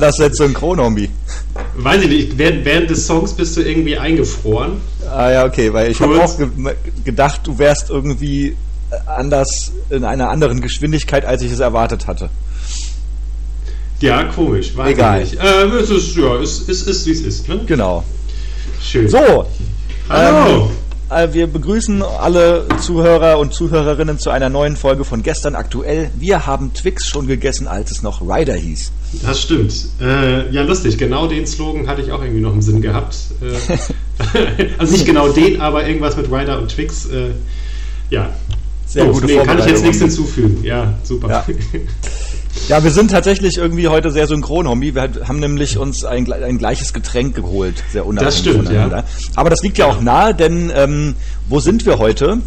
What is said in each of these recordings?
war das jetzt Synchron-Homie? Weiß ich nicht, während, während, des Songs bist du irgendwie eingefroren. Ah ja, okay, weil ich habe auch ge gedacht, du wärst irgendwie anders, in einer anderen Geschwindigkeit, als ich es erwartet hatte. Ja, komisch. Weiß Egal. Ähm, es ist, ja, es, es ist, wie es ist. Ne? Genau. Schön. So. Hallo. Ähm, äh, wir begrüßen alle Zuhörer und Zuhörerinnen zu einer neuen Folge von gestern aktuell. Wir haben Twix schon gegessen, als es noch Ryder hieß. Das stimmt. Äh, ja, lustig. Genau den Slogan hatte ich auch irgendwie noch im Sinn gehabt. Äh, also nicht genau den, aber irgendwas mit Ryder und Twix. Äh, ja. Sehr oh, gute nee, Kann ich jetzt nichts hinzufügen. Ja, super. Ja. Ja, wir sind tatsächlich irgendwie heute sehr synchron, Homie. Wir haben nämlich uns ein, ein gleiches Getränk geholt, sehr unabhängig das stimmt. Ja. Aber das liegt ja auch nahe, denn ähm, wo sind wir heute?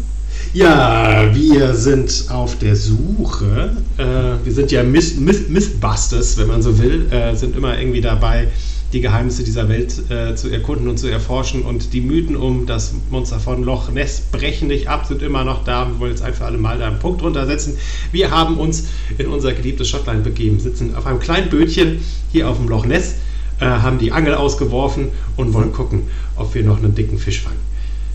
Ja, wir sind auf der Suche. Äh, wir sind ja Mythbusters, wenn man so will, äh, sind immer irgendwie dabei, die Geheimnisse dieser Welt äh, zu erkunden und zu erforschen. Und die Mythen um das Monster von Loch Ness brechen nicht ab, sind immer noch da. Wir wollen jetzt einfach alle Mal da einen Punkt runtersetzen. Wir haben uns in unser geliebtes Schottland begeben, sitzen auf einem kleinen Bötchen hier auf dem Loch Ness, äh, haben die Angel ausgeworfen und wollen gucken, ob wir noch einen dicken Fisch fangen.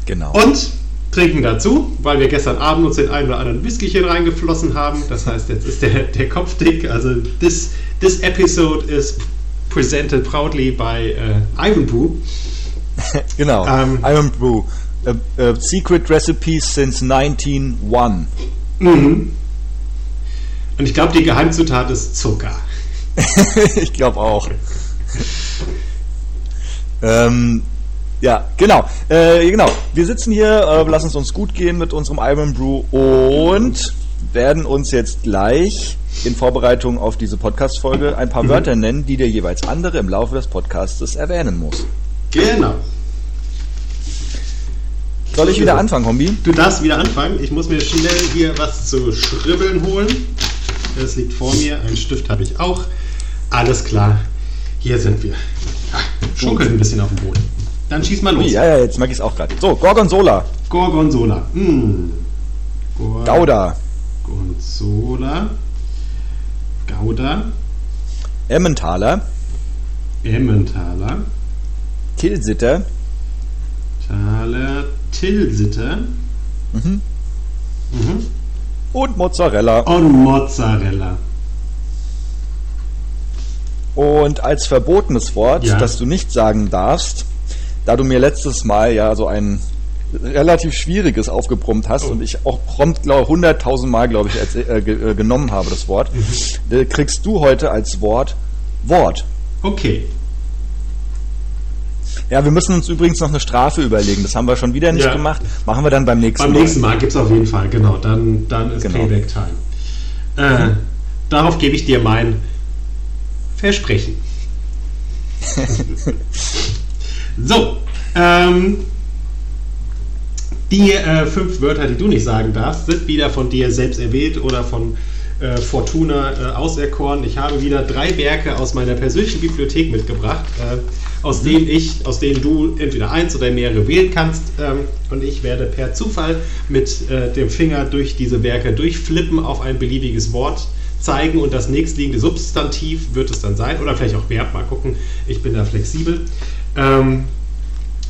Genau. Und trinken dazu, weil wir gestern Abend uns den einen oder anderen Whiskychen reingeflossen haben. Das heißt, jetzt ist der, der Kopf dick. Also, this, this episode is presented proudly by uh, Iron Brew. genau, ähm, Iron Brew. A, a secret recipe since 1901. Mhm. Und ich glaube, die Geheimzutat ist Zucker. ich glaube auch. ähm, ja, genau. Äh, genau. Wir sitzen hier, äh, lassen es uns gut gehen mit unserem Iron Brew und werden uns jetzt gleich in Vorbereitung auf diese Podcast-Folge ein paar mhm. Wörter nennen, die der jeweils andere im Laufe des Podcasts erwähnen muss. Genau. Soll ich wieder anfangen, Hombi? Du darfst wieder anfangen. Ich muss mir schnell hier was zu schribbeln holen. Das liegt vor mir. Ein Stift habe ich auch. Alles klar. Hier sind wir. Ja, schunkelt ein bisschen auf dem Boden. Dann schieß mal los. Ja, ja, jetzt mag ich es auch gerade. So, Gorgonzola. Gorgonzola. Hm. Gor Gouda. Gorgonzola. Gouda. Emmentaler. Emmentaler. Tilsiter. Thaler. Tilsiter. Mhm. Mhm. Und Mozzarella. Und Mozzarella. Und als verbotenes Wort, ja. das du nicht sagen darfst, da du mir letztes Mal ja so ein relativ schwieriges aufgebrummt hast oh. und ich auch prompt, glaube hunderttausend Mal, glaube ich, äh, äh, genommen habe, das Wort, mhm. Äh, kriegst du heute als Wort Wort. Okay. Ja, wir müssen uns übrigens noch eine Strafe überlegen. Das haben wir schon wieder nicht ja. gemacht. Machen wir dann beim nächsten Mal. Beim nächsten Mal gibt es auf jeden Fall, genau. Dann, dann ist genau. Payback-Time. Äh, mhm. Darauf gebe ich dir mein Versprechen. so, ähm, die äh, fünf Wörter, die du nicht sagen darfst, sind wieder von dir selbst erwählt oder von äh, Fortuna äh, auserkoren. Ich habe wieder drei Werke aus meiner persönlichen Bibliothek mitgebracht, äh, aus denen ich, aus denen du entweder eins oder mehrere wählen kannst. Ähm, und ich werde per Zufall mit äh, dem Finger durch diese Werke durchflippen auf ein beliebiges Wort zeigen und das nächstliegende Substantiv wird es dann sein oder vielleicht auch Verb, mal gucken. Ich bin da flexibel. Ähm,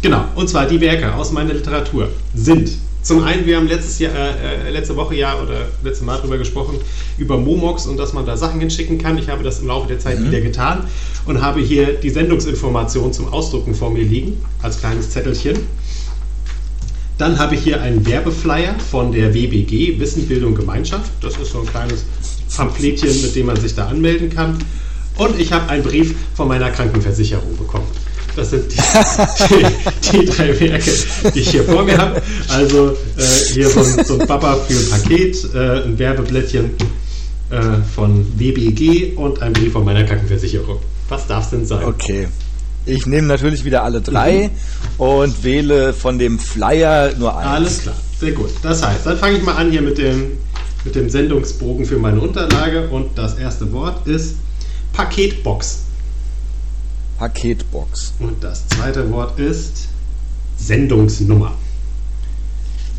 Genau, und zwar die Werke aus meiner Literatur sind zum einen, wir haben letztes Jahr, äh, äh, letzte Woche ja oder letzte Mal darüber gesprochen, über Momox und dass man da Sachen hinschicken kann. Ich habe das im Laufe der Zeit mhm. wieder getan und habe hier die Sendungsinformation zum Ausdrucken vor mir liegen, als kleines Zettelchen. Dann habe ich hier einen Werbeflyer von der WBG, Wissen, Bildung, Gemeinschaft. Das ist so ein kleines Pamphletchen, mit dem man sich da anmelden kann. Und ich habe einen Brief von meiner Krankenversicherung bekommen. Das sind die, die, die, drei Werke, die ich hier vor mir habe. Also äh, hier so ein, so ein Papa für ein Paket, äh, ein Werbeblättchen äh, von WBG und ein Brief von meiner Krankenversicherung. Was darf es denn sein? Okay. Ich nehme natürlich wieder alle drei mhm. und wähle von dem Flyer nur eins. Alles klar, sehr gut. Das heißt, dann fange ich mal an hier mit dem, mit dem Sendungsbogen für meine Unterlage und das erste Wort ist Paketbox. Paketbox. Und das zweite Wort ist Sendungsnummer.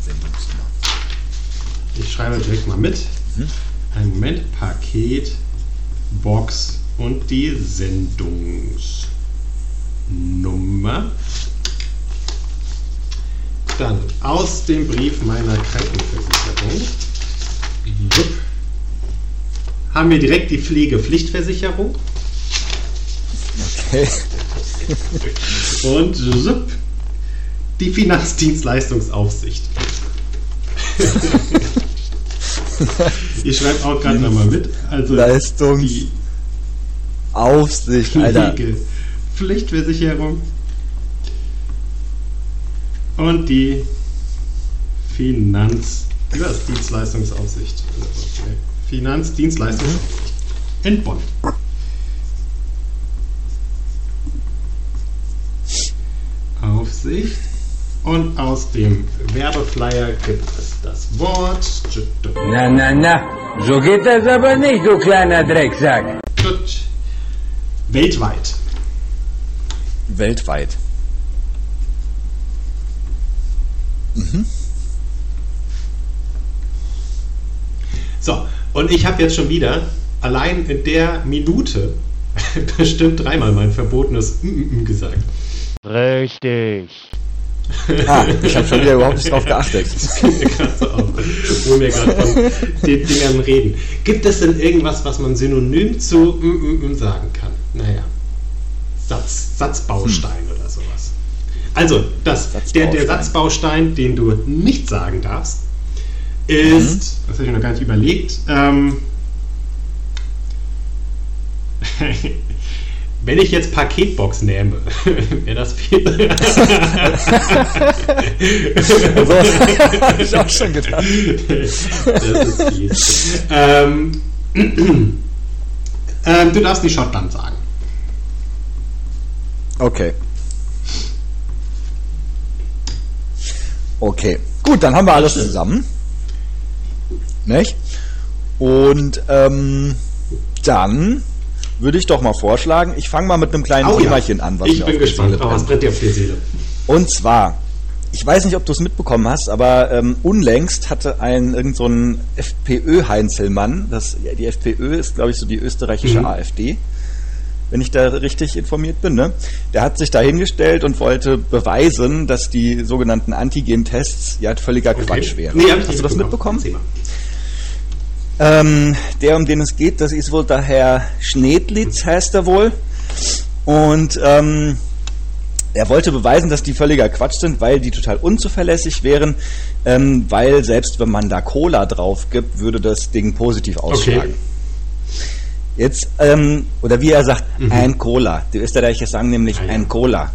Sendungsnummer. Ich schreibe direkt mal mit. Mhm. Ein Moment. Paketbox und die Sendungsnummer. Dann aus dem Brief meiner Krankenversicherung haben wir direkt die Pflegepflichtversicherung. Und die Finanzdienstleistungsaufsicht. ich schreibe auch gerade nochmal mit. Also Leistungsaufsicht, Alter. Pflichtversicherung und die Finanzdienstleistungsaufsicht. Finanzdienstleistungsaufsicht in Bonn. Aufsicht. Und aus dem Werbeflyer gibt es das Wort. Na, na, na. So geht das aber nicht, du kleiner Drecksack. Weltweit. Weltweit. Mhm. So, und ich habe jetzt schon wieder allein in der Minute bestimmt dreimal mein verbotenes mm -mm gesagt. Richtig. Ah, ich habe schon wieder überhaupt nicht drauf geachtet. wo wir gerade von den Dingern reden. Gibt es denn irgendwas, was man synonym zu mm, mm, sagen kann? Naja, Satz, Satzbaustein hm. oder sowas. Also, das, der, der Satzbaustein, den du nicht sagen darfst, ist, mhm. das habe ich noch gar nicht überlegt, ähm, Wenn ich jetzt Paketbox nehme, wäre das viel. also, habe ich auch schon gedacht. Das ist fies. Ähm, ähm, du darfst nicht Schottland sagen. Okay. Okay. Gut, dann haben wir alles zusammen. Nicht? Und ähm, dann würde ich doch mal vorschlagen, ich fange mal mit einem kleinen oh, Themachen ja. an. Was ich bin gespannt, oh, was brennt dir auf die Seele? Und zwar, ich weiß nicht, ob du es mitbekommen hast, aber ähm, unlängst hatte ein irgend so ein FPÖ-Heinzelmann, das, die FPÖ ist, glaube ich, so die österreichische mhm. AfD, wenn ich da richtig informiert bin, ne? Der hat sich da hingestellt und wollte beweisen, dass die sogenannten Antigen-Tests ja völliger okay. Quatsch wären. Nee, Hast du das mitbekommen? Ähm, der, um den es geht, das ist wohl der Herr Schnedlitz, heißt er wohl. Und ähm, er wollte beweisen, dass die völliger Quatsch sind, weil die total unzuverlässig wären, ähm, weil selbst wenn man da Cola drauf gibt, würde das Ding positiv ausschlagen. Okay. Jetzt, ähm, oder wie er sagt, mhm. ein Cola. Die Österreicher sagen nämlich ein Cola.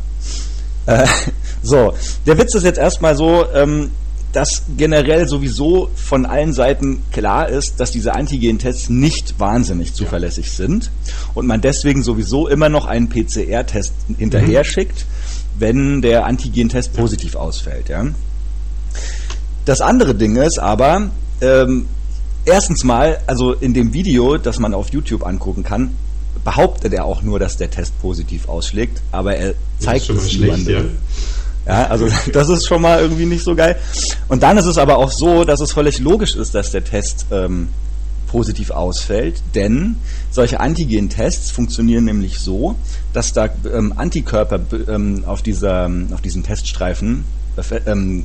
Äh, so, der Witz ist jetzt erstmal so, ähm, dass generell sowieso von allen Seiten klar ist, dass diese Antigen-Tests nicht wahnsinnig zuverlässig ja. sind und man deswegen sowieso immer noch einen PCR-Test hinterher mhm. schickt, wenn der Antigen-Test positiv ausfällt. Ja. Das andere Ding ist aber, ähm, erstens mal, also in dem Video, das man auf YouTube angucken kann, behauptet er auch nur, dass der Test positiv ausschlägt, aber er zeigt es niemandem. Ja. Ja, also das ist schon mal irgendwie nicht so geil. Und dann ist es aber auch so, dass es völlig logisch ist, dass der Test ähm, positiv ausfällt, denn solche Antigen-Tests funktionieren nämlich so, dass da ähm, Antikörper ähm, auf, dieser, auf diesen Teststreifen äh, ähm,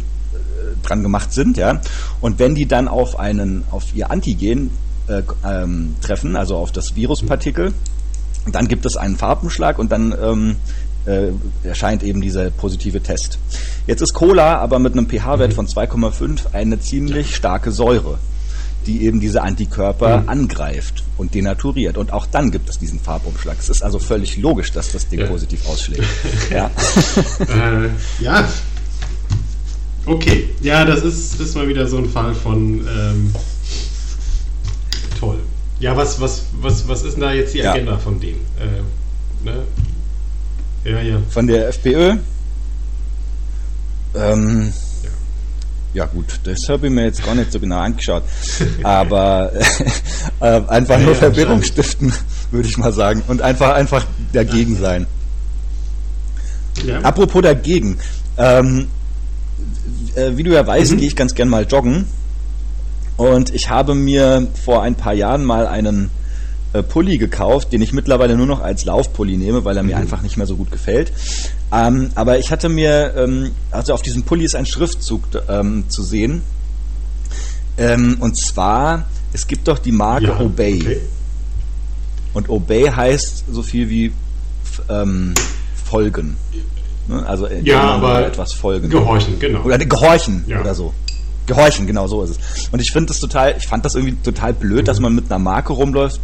dran gemacht sind, ja. Und wenn die dann auf einen, auf ihr Antigen äh, ähm, treffen, also auf das Viruspartikel, dann gibt es einen Farbenschlag und dann ähm, äh, erscheint eben dieser positive Test. Jetzt ist Cola aber mit einem pH-Wert mhm. von 2,5 eine ziemlich starke Säure, die eben diese Antikörper mhm. angreift und denaturiert. Und auch dann gibt es diesen Farbumschlag. Es ist also völlig logisch, dass das Ding ja. positiv ausschlägt. ja. äh, ja. Okay. Ja, das ist, ist mal wieder so ein Fall von ähm, toll. Ja, was, was, was, was ist denn da jetzt die Agenda ja. von dem? Äh, ne? Ja, ja. Von der FPÖ. Ähm, ja. ja. gut, das habe ich mir jetzt gar nicht so genau angeschaut. Aber äh, einfach nur Verwirrung stiften, würde ich mal sagen. Und einfach, einfach dagegen sein. Apropos dagegen. Ähm, äh, wie du ja weißt, mhm. gehe ich ganz gern mal joggen. Und ich habe mir vor ein paar Jahren mal einen Pulli gekauft, den ich mittlerweile nur noch als Laufpulli nehme, weil er mir mhm. einfach nicht mehr so gut gefällt. Ähm, aber ich hatte mir, ähm, also auf diesem Pulli ist ein Schriftzug ähm, zu sehen. Ähm, und zwar, es gibt doch die Marke ja, Obey. Okay. Und Obey heißt so viel wie ähm, folgen. Ne? Also ja, aber etwas folgen. Gehorchen, genau. Oder gehorchen ja. oder so. Gehorchen, genau so ist es. Und ich finde das total, ich fand das irgendwie total blöd, mhm. dass man mit einer Marke rumläuft,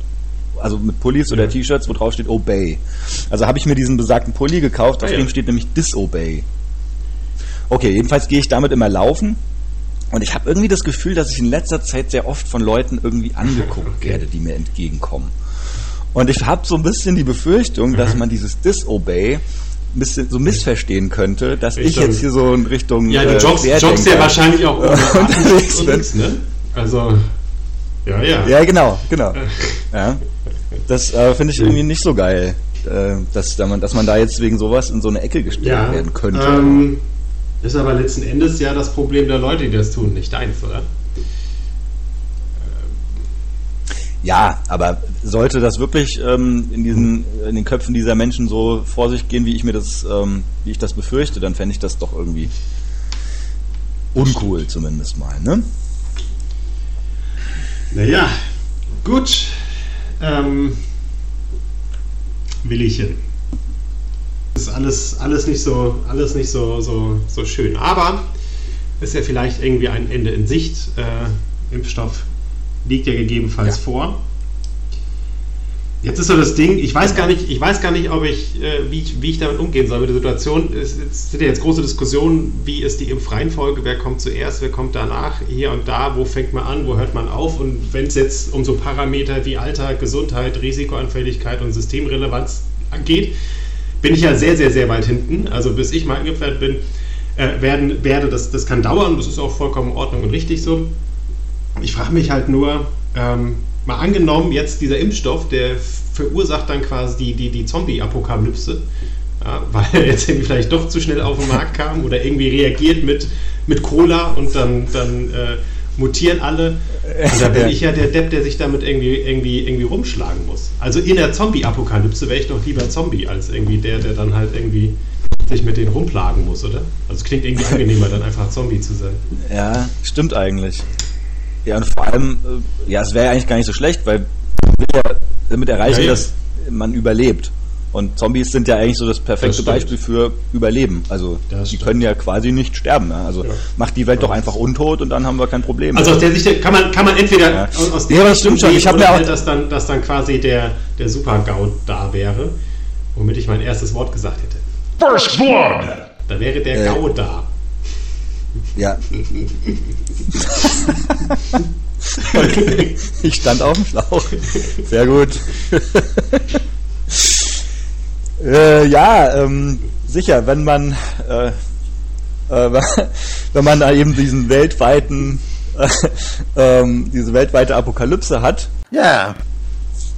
also mit Pullis oder T-Shirts, wo drauf steht Obey. Also habe ich mir diesen besagten Pulli gekauft, auf ah, ja. dem steht nämlich Disobey. Okay, jedenfalls gehe ich damit immer laufen und ich habe irgendwie das Gefühl, dass ich in letzter Zeit sehr oft von Leuten irgendwie angeguckt okay. werde, die mir entgegenkommen. Und ich habe so ein bisschen die Befürchtung, mhm. dass man dieses Disobey ein bisschen so missverstehen könnte, dass Richtung, ich jetzt hier so in Richtung. Ja, du äh, joggst, joggst ja wahrscheinlich auch unterwegs. Ne? Also, ja, ja. Ja, genau, genau. Ja. Das äh, finde ich irgendwie nicht so geil, äh, dass, dass, man, dass man da jetzt wegen sowas in so eine Ecke gestellt ja, werden könnte. Ähm, ist aber letzten Endes ja das Problem der Leute, die das tun, nicht deins, oder? Ja, aber sollte das wirklich ähm, in diesen in den Köpfen dieser Menschen so vor sich gehen, wie ich mir das, ähm, wie ich das befürchte, dann fände ich das doch irgendwie uncool zumindest mal, ne? Naja, gut. Ähm, Willchen. Ist alles, alles nicht so, alles nicht so, so, so schön. Aber ist ja vielleicht irgendwie ein Ende in Sicht. Äh, Impfstoff liegt ja gegebenenfalls ja. vor. Jetzt ist so das Ding, ich weiß gar nicht, ich weiß gar nicht, ob ich, äh, wie, ich wie ich damit umgehen soll mit der Situation. Es, es sind ja jetzt große Diskussionen, wie ist die Impfreihenfolge, wer kommt zuerst, wer kommt danach, hier und da, wo fängt man an, wo hört man auf und wenn es jetzt um so Parameter wie Alter, Gesundheit, Risikoanfälligkeit und Systemrelevanz geht, bin ich ja sehr, sehr, sehr weit hinten. Also bis ich mal eingepferd bin, äh, werden, werde, das, das kann dauern, das ist auch vollkommen in Ordnung und richtig so. Ich frage mich halt nur, ähm, mal angenommen, jetzt dieser Impfstoff, der verursacht dann quasi die, die, die Zombie-Apokalypse, ja, weil er jetzt irgendwie vielleicht doch zu schnell auf den Markt kam oder irgendwie reagiert mit, mit Cola und dann, dann äh, mutieren alle. Und da bin ich ja der Depp, der sich damit irgendwie, irgendwie, irgendwie rumschlagen muss. Also in der Zombie-Apokalypse wäre ich doch lieber Zombie als irgendwie der, der dann halt irgendwie sich mit denen rumplagen muss, oder? Also es klingt irgendwie angenehmer, dann einfach Zombie zu sein. Ja, stimmt eigentlich. Ja, und vor allem, äh, ja, es wäre eigentlich gar nicht so schlecht, weil wir damit erreichen, ja, ja. dass man überlebt. Und Zombies sind ja eigentlich so das perfekte das Beispiel für Überleben. Also das die stimmt. können ja quasi nicht sterben. Ja? Also ja. macht die Welt doch einfach untot und dann haben wir kein Problem. Also aus der Sicht kann man, kann man entweder ja. aus der ja, das stimmt schon. Ich habe mir auch dass dann, dass dann quasi der, der Super-GAU da wäre, womit ich mein erstes Wort gesagt hätte. First Blood! Da wäre der äh, GAU da. Ja. okay. Ich stand auf dem Schlauch. Sehr gut. äh, ja, ähm, sicher, wenn man äh, äh, wenn man da eben diesen weltweiten äh, diese weltweite Apokalypse hat. Ja.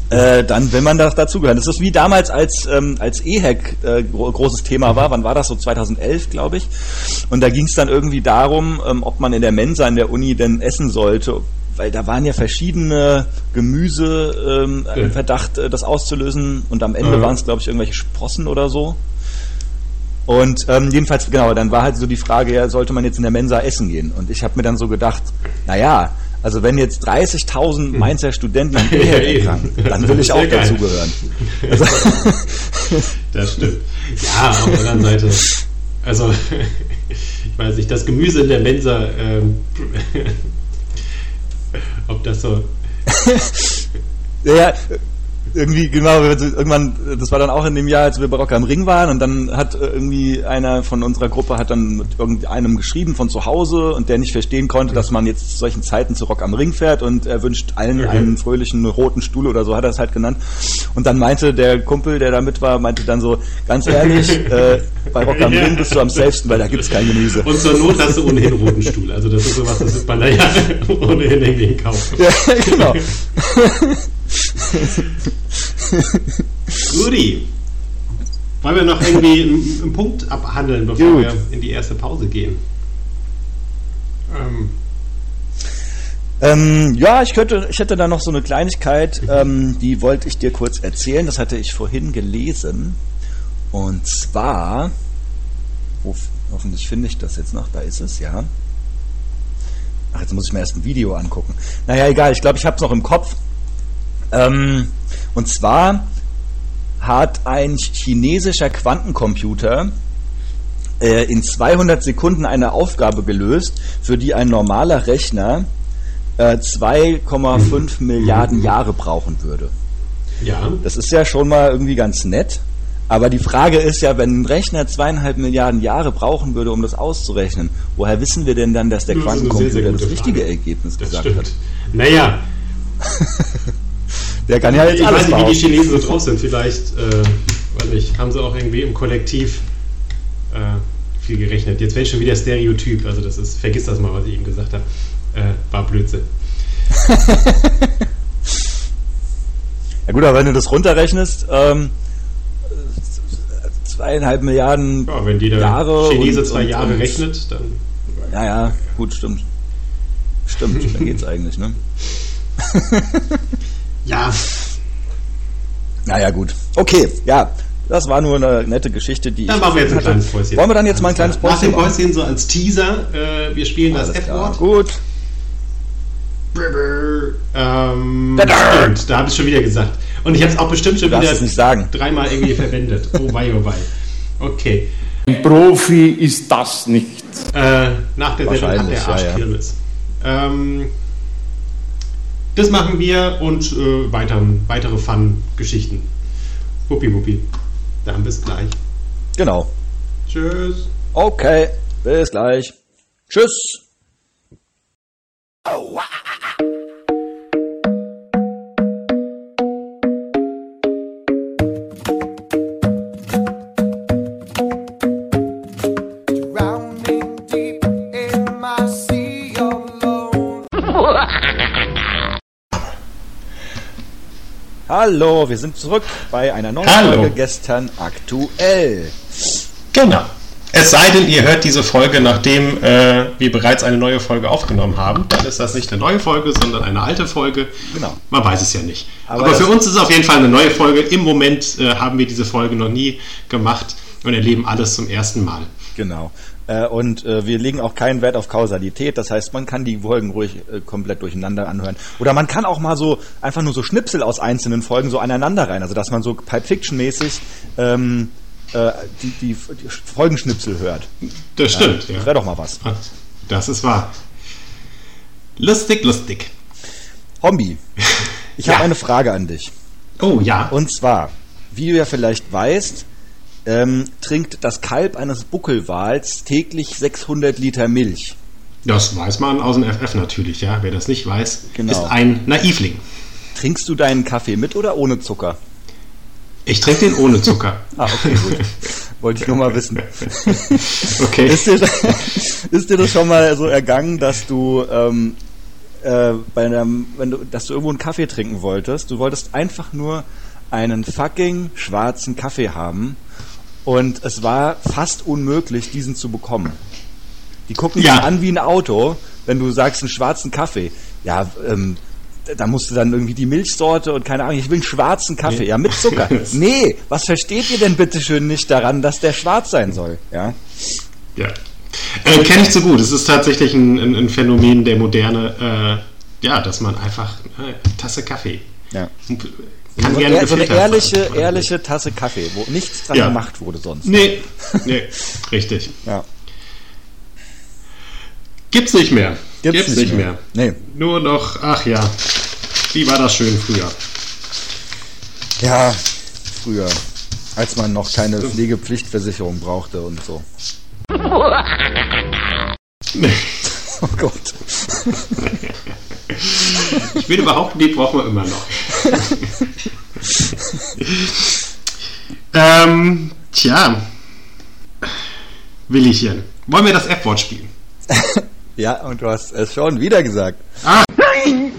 Äh, dann will man da dazugehören. Das ist wie damals, als, ähm, als EHEC äh, gro großes Thema war. Wann war das? So 2011, glaube ich. Und da ging es dann irgendwie darum, ähm, ob man in der Mensa in der Uni denn essen sollte. Weil da waren ja verschiedene Gemüse ähm, im Verdacht, äh, das auszulösen. Und am Ende ja. waren es, glaube ich, irgendwelche Sprossen oder so. Und ähm, jedenfalls, genau, dann war halt so die Frage, ja, sollte man jetzt in der Mensa essen gehen? Und ich habe mir dann so gedacht, naja, also wenn jetzt 30.000 hm. Mainzer Studenten an Ehe erkranken, dann will ich auch dazugehören. Also das stimmt. Ja, auf der anderen Seite, also ich weiß nicht, das Gemüse in der Mensa, ähm, ob das so... ja, irgendwie, genau, irgendwann, das war dann auch in dem Jahr, als wir bei Rock am Ring waren und dann hat äh, irgendwie einer von unserer Gruppe hat dann mit irgendeinem geschrieben von zu Hause und der nicht verstehen konnte, dass man jetzt zu solchen Zeiten zu Rock am Ring fährt und er wünscht allen okay. einen fröhlichen roten Stuhl oder so hat er es halt genannt. Und dann meinte der Kumpel, der da mit war, meinte dann so, ganz ehrlich, äh, bei Rock am Ring bist du am safesten, weil da gibt es kein Gemüse. Und zur Not hast du ohnehin roten Stuhl. Also das ist sowas, das wird man da ja ohnehin irgendwie kaufen. Ja, genau. Gudi. Wollen wir noch irgendwie einen, einen Punkt abhandeln, bevor Gut. wir in die erste Pause gehen? Ähm. Ähm, ja, ich könnte, ich hätte da noch so eine Kleinigkeit, ähm, die wollte ich dir kurz erzählen. Das hatte ich vorhin gelesen. Und zwar, wo, hoffentlich finde ich das jetzt noch, da ist es, ja. Ach, jetzt muss ich mir erst ein Video angucken. Naja, egal, ich glaube, ich habe es noch im Kopf. Ähm, und zwar hat ein chinesischer Quantencomputer äh, in 200 Sekunden eine Aufgabe gelöst, für die ein normaler Rechner äh, 2,5 Milliarden Jahre brauchen würde. Ja. Das ist ja schon mal irgendwie ganz nett. Aber die Frage ist ja, wenn ein Rechner zweieinhalb Milliarden Jahre brauchen würde, um das auszurechnen, woher wissen wir denn dann, dass der Das ist eine sehr, Quantencomputer sehr das richtige. Ergebnis Das gesagt stimmt. hat? Naja, Der kann ja jetzt ich alles weiß nicht, wie die. Chinesen so drauf sind. Vielleicht, äh, weiß nicht, haben sie auch irgendwie im Kollektiv äh, viel gerechnet. Jetzt wäre ich schon wieder Stereotyp. Also das ist, vergiss das mal, was ich eben gesagt habe. Äh, war Blödsinn. Ja gut, aber wenn du das runterrechnest, ähm, zweieinhalb Milliarden Ja, wenn jeder Jahre Chinese und- zwei und- Jahre und- rechnet, dann Ja, ja, gut, stimmt. Stimmt, dann geht's eigentlich, ne? ja, Naja, gut. Okay, ja. Das war nur eine nette Geschichte, die dann ich machen wir jetzt ein hatte. kleines Päuschen. Wollen wir dann jetzt mal ein kleines Nach dem Päuschen machen? Päuschen so als Teaser, äh, wir spielen das Alles klar. F-Wort. Gut. Ähm, stimmt, da habe ich schon wieder gesagt. Und ich habe es auch bestimmt schon wieder nicht sagen. dreimal irgendwie verwendet. Oh wei, oh wei. Okay. Ein Profi ist das nicht. Äh, nach der Sendung hat Wahrscheinlich, der ja, Arsch ja. Kirmes. Ähm, das machen wir und äh, weiteren, weitere Fun-Geschichten. Wuppi, wuppi. Dann bis gleich. Genau. Tschüss. Okay, bis gleich. Tschüss. Drowning Hallo, wir sind zurück bei einer neuen Hallo. Folge gestern aktuell. Genau. Es sei denn, ihr hört diese Folge, nachdem äh, wir bereits eine neue Folge aufgenommen haben. Dann ist das nicht eine neue Folge, sondern eine alte Folge. Genau. Man weiß es ja nicht. Aber Aber, für uns ist es auf jeden Fall eine neue Folge. Im Moment äh, haben wir diese Folge noch nie gemacht und erleben alles zum ersten Mal. Genau. Äh, Und äh, wir legen auch keinen Wert auf Kausalität. Das heißt, man kann die Folgen ruhig äh, komplett durcheinander anhören. Oder man kann auch mal so einfach nur so Schnipsel aus einzelnen Folgen so aneinander rein. Also dass man so Pulp Fiction-mäßig ähm, äh, die, die, die Folgenschnipsel hört. Das stimmt, ja. Das wäre doch mal was. Das ist wahr. Lustig, lustig. Hombi, ich Ja. habe eine Frage an dich. Oh ja. Und zwar, wie du ja vielleicht weißt, ähm, trinkt das Kalb eines Buckelwals täglich 600 Liter Milch. Das weiß man aus dem FF natürlich, ja. Wer das nicht weiß, Genau. ist ein Naivling. Trinkst du deinen Kaffee mit oder ohne Zucker? Ich trinke den ohne Zucker. Ah, okay, gut. Wollte ich nur mal wissen. Okay. Ist dir, ist dir das schon mal so ergangen, dass du, ähm, äh, bei einem, wenn du, dass du irgendwo einen Kaffee trinken wolltest, du wolltest einfach nur einen fucking schwarzen Kaffee haben und es war fast unmöglich, diesen zu bekommen. Die gucken Ja. dich an wie ein Auto, wenn du sagst einen schwarzen Kaffee. Ja, ähm, da musst du dann irgendwie die Milchsorte und keine Ahnung, ich will einen schwarzen Kaffee, ja, mit Zucker. nee, was versteht ihr denn bitte schön nicht daran, dass der schwarz sein soll? Ja. Ja. Äh, Kenne ich zu gut. Es ist tatsächlich ein, ein, ein Phänomen der Moderne, äh, ja, dass man einfach äh, Tasse Kaffee. Ja. Kann so, gerne so eine gefiltert sein. ehrliche, ehrliche Tasse Kaffee, wo nichts dran Ja. gemacht wurde sonst. Nee, nee, richtig. Ja. Gibt's nicht mehr. Gibt's, nicht mehr. Nee. Nur noch, ach ja, wie war das schön früher? Ja, früher. Als man noch keine Pflegepflichtversicherung brauchte und so. Oh Gott. Ich will behaupten, die brauchen wir immer noch. ähm, tja. Willchen. Wollen wir das F-Wort spielen? Ja, und du hast es schon wieder gesagt. Mann!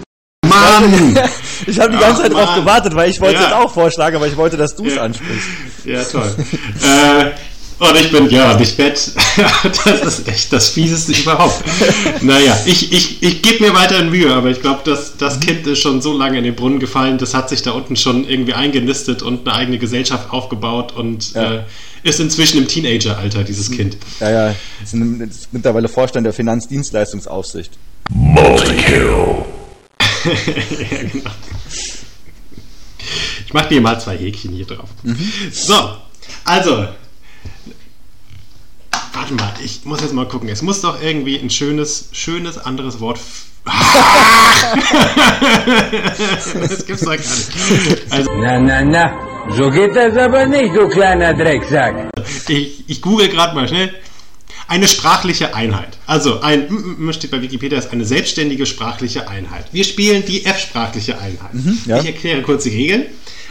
Ich habe die Ach, ganze Zeit drauf Mann. gewartet, weil ich wollte Ja. es auch vorschlagen, aber ich wollte, dass du es Ja. ansprichst. Ja, toll. äh, Und ich bin, ja, nicht fett. das ist echt das Fieseste überhaupt. naja, ich, ich, ich gebe mir weiterhin Mühe, aber ich glaube, das, das Kind ist schon so lange in den Brunnen gefallen, das hat sich da unten schon irgendwie eingenistet und eine eigene Gesellschaft aufgebaut und Ja. äh, ist inzwegen im Teenageralter, dieses Kind. Ja, ja, ist ein- ist mittlerweile Vorstand der Finanzdienstleistungsaufsicht. ja, genau. Ich mache dir mal zwei Häkchen hier drauf. So, also. Warte mal, ich muss jetzt mal gucken. Es muss doch irgendwie ein schönes, schönes anderes Wort. das gibt's doch gar nicht. Also, Na, na, na. So geht das aber nicht, du kleiner Drecksack. ich, ich google gerade mal schnell. Eine sprachliche Einheit. Also ein mm, mm, steht bei Wikipedia ist eine selbstständige sprachliche Einheit. Wir spielen die F-sprachliche Einheit. ja. Ich erkläre kurz die Regeln.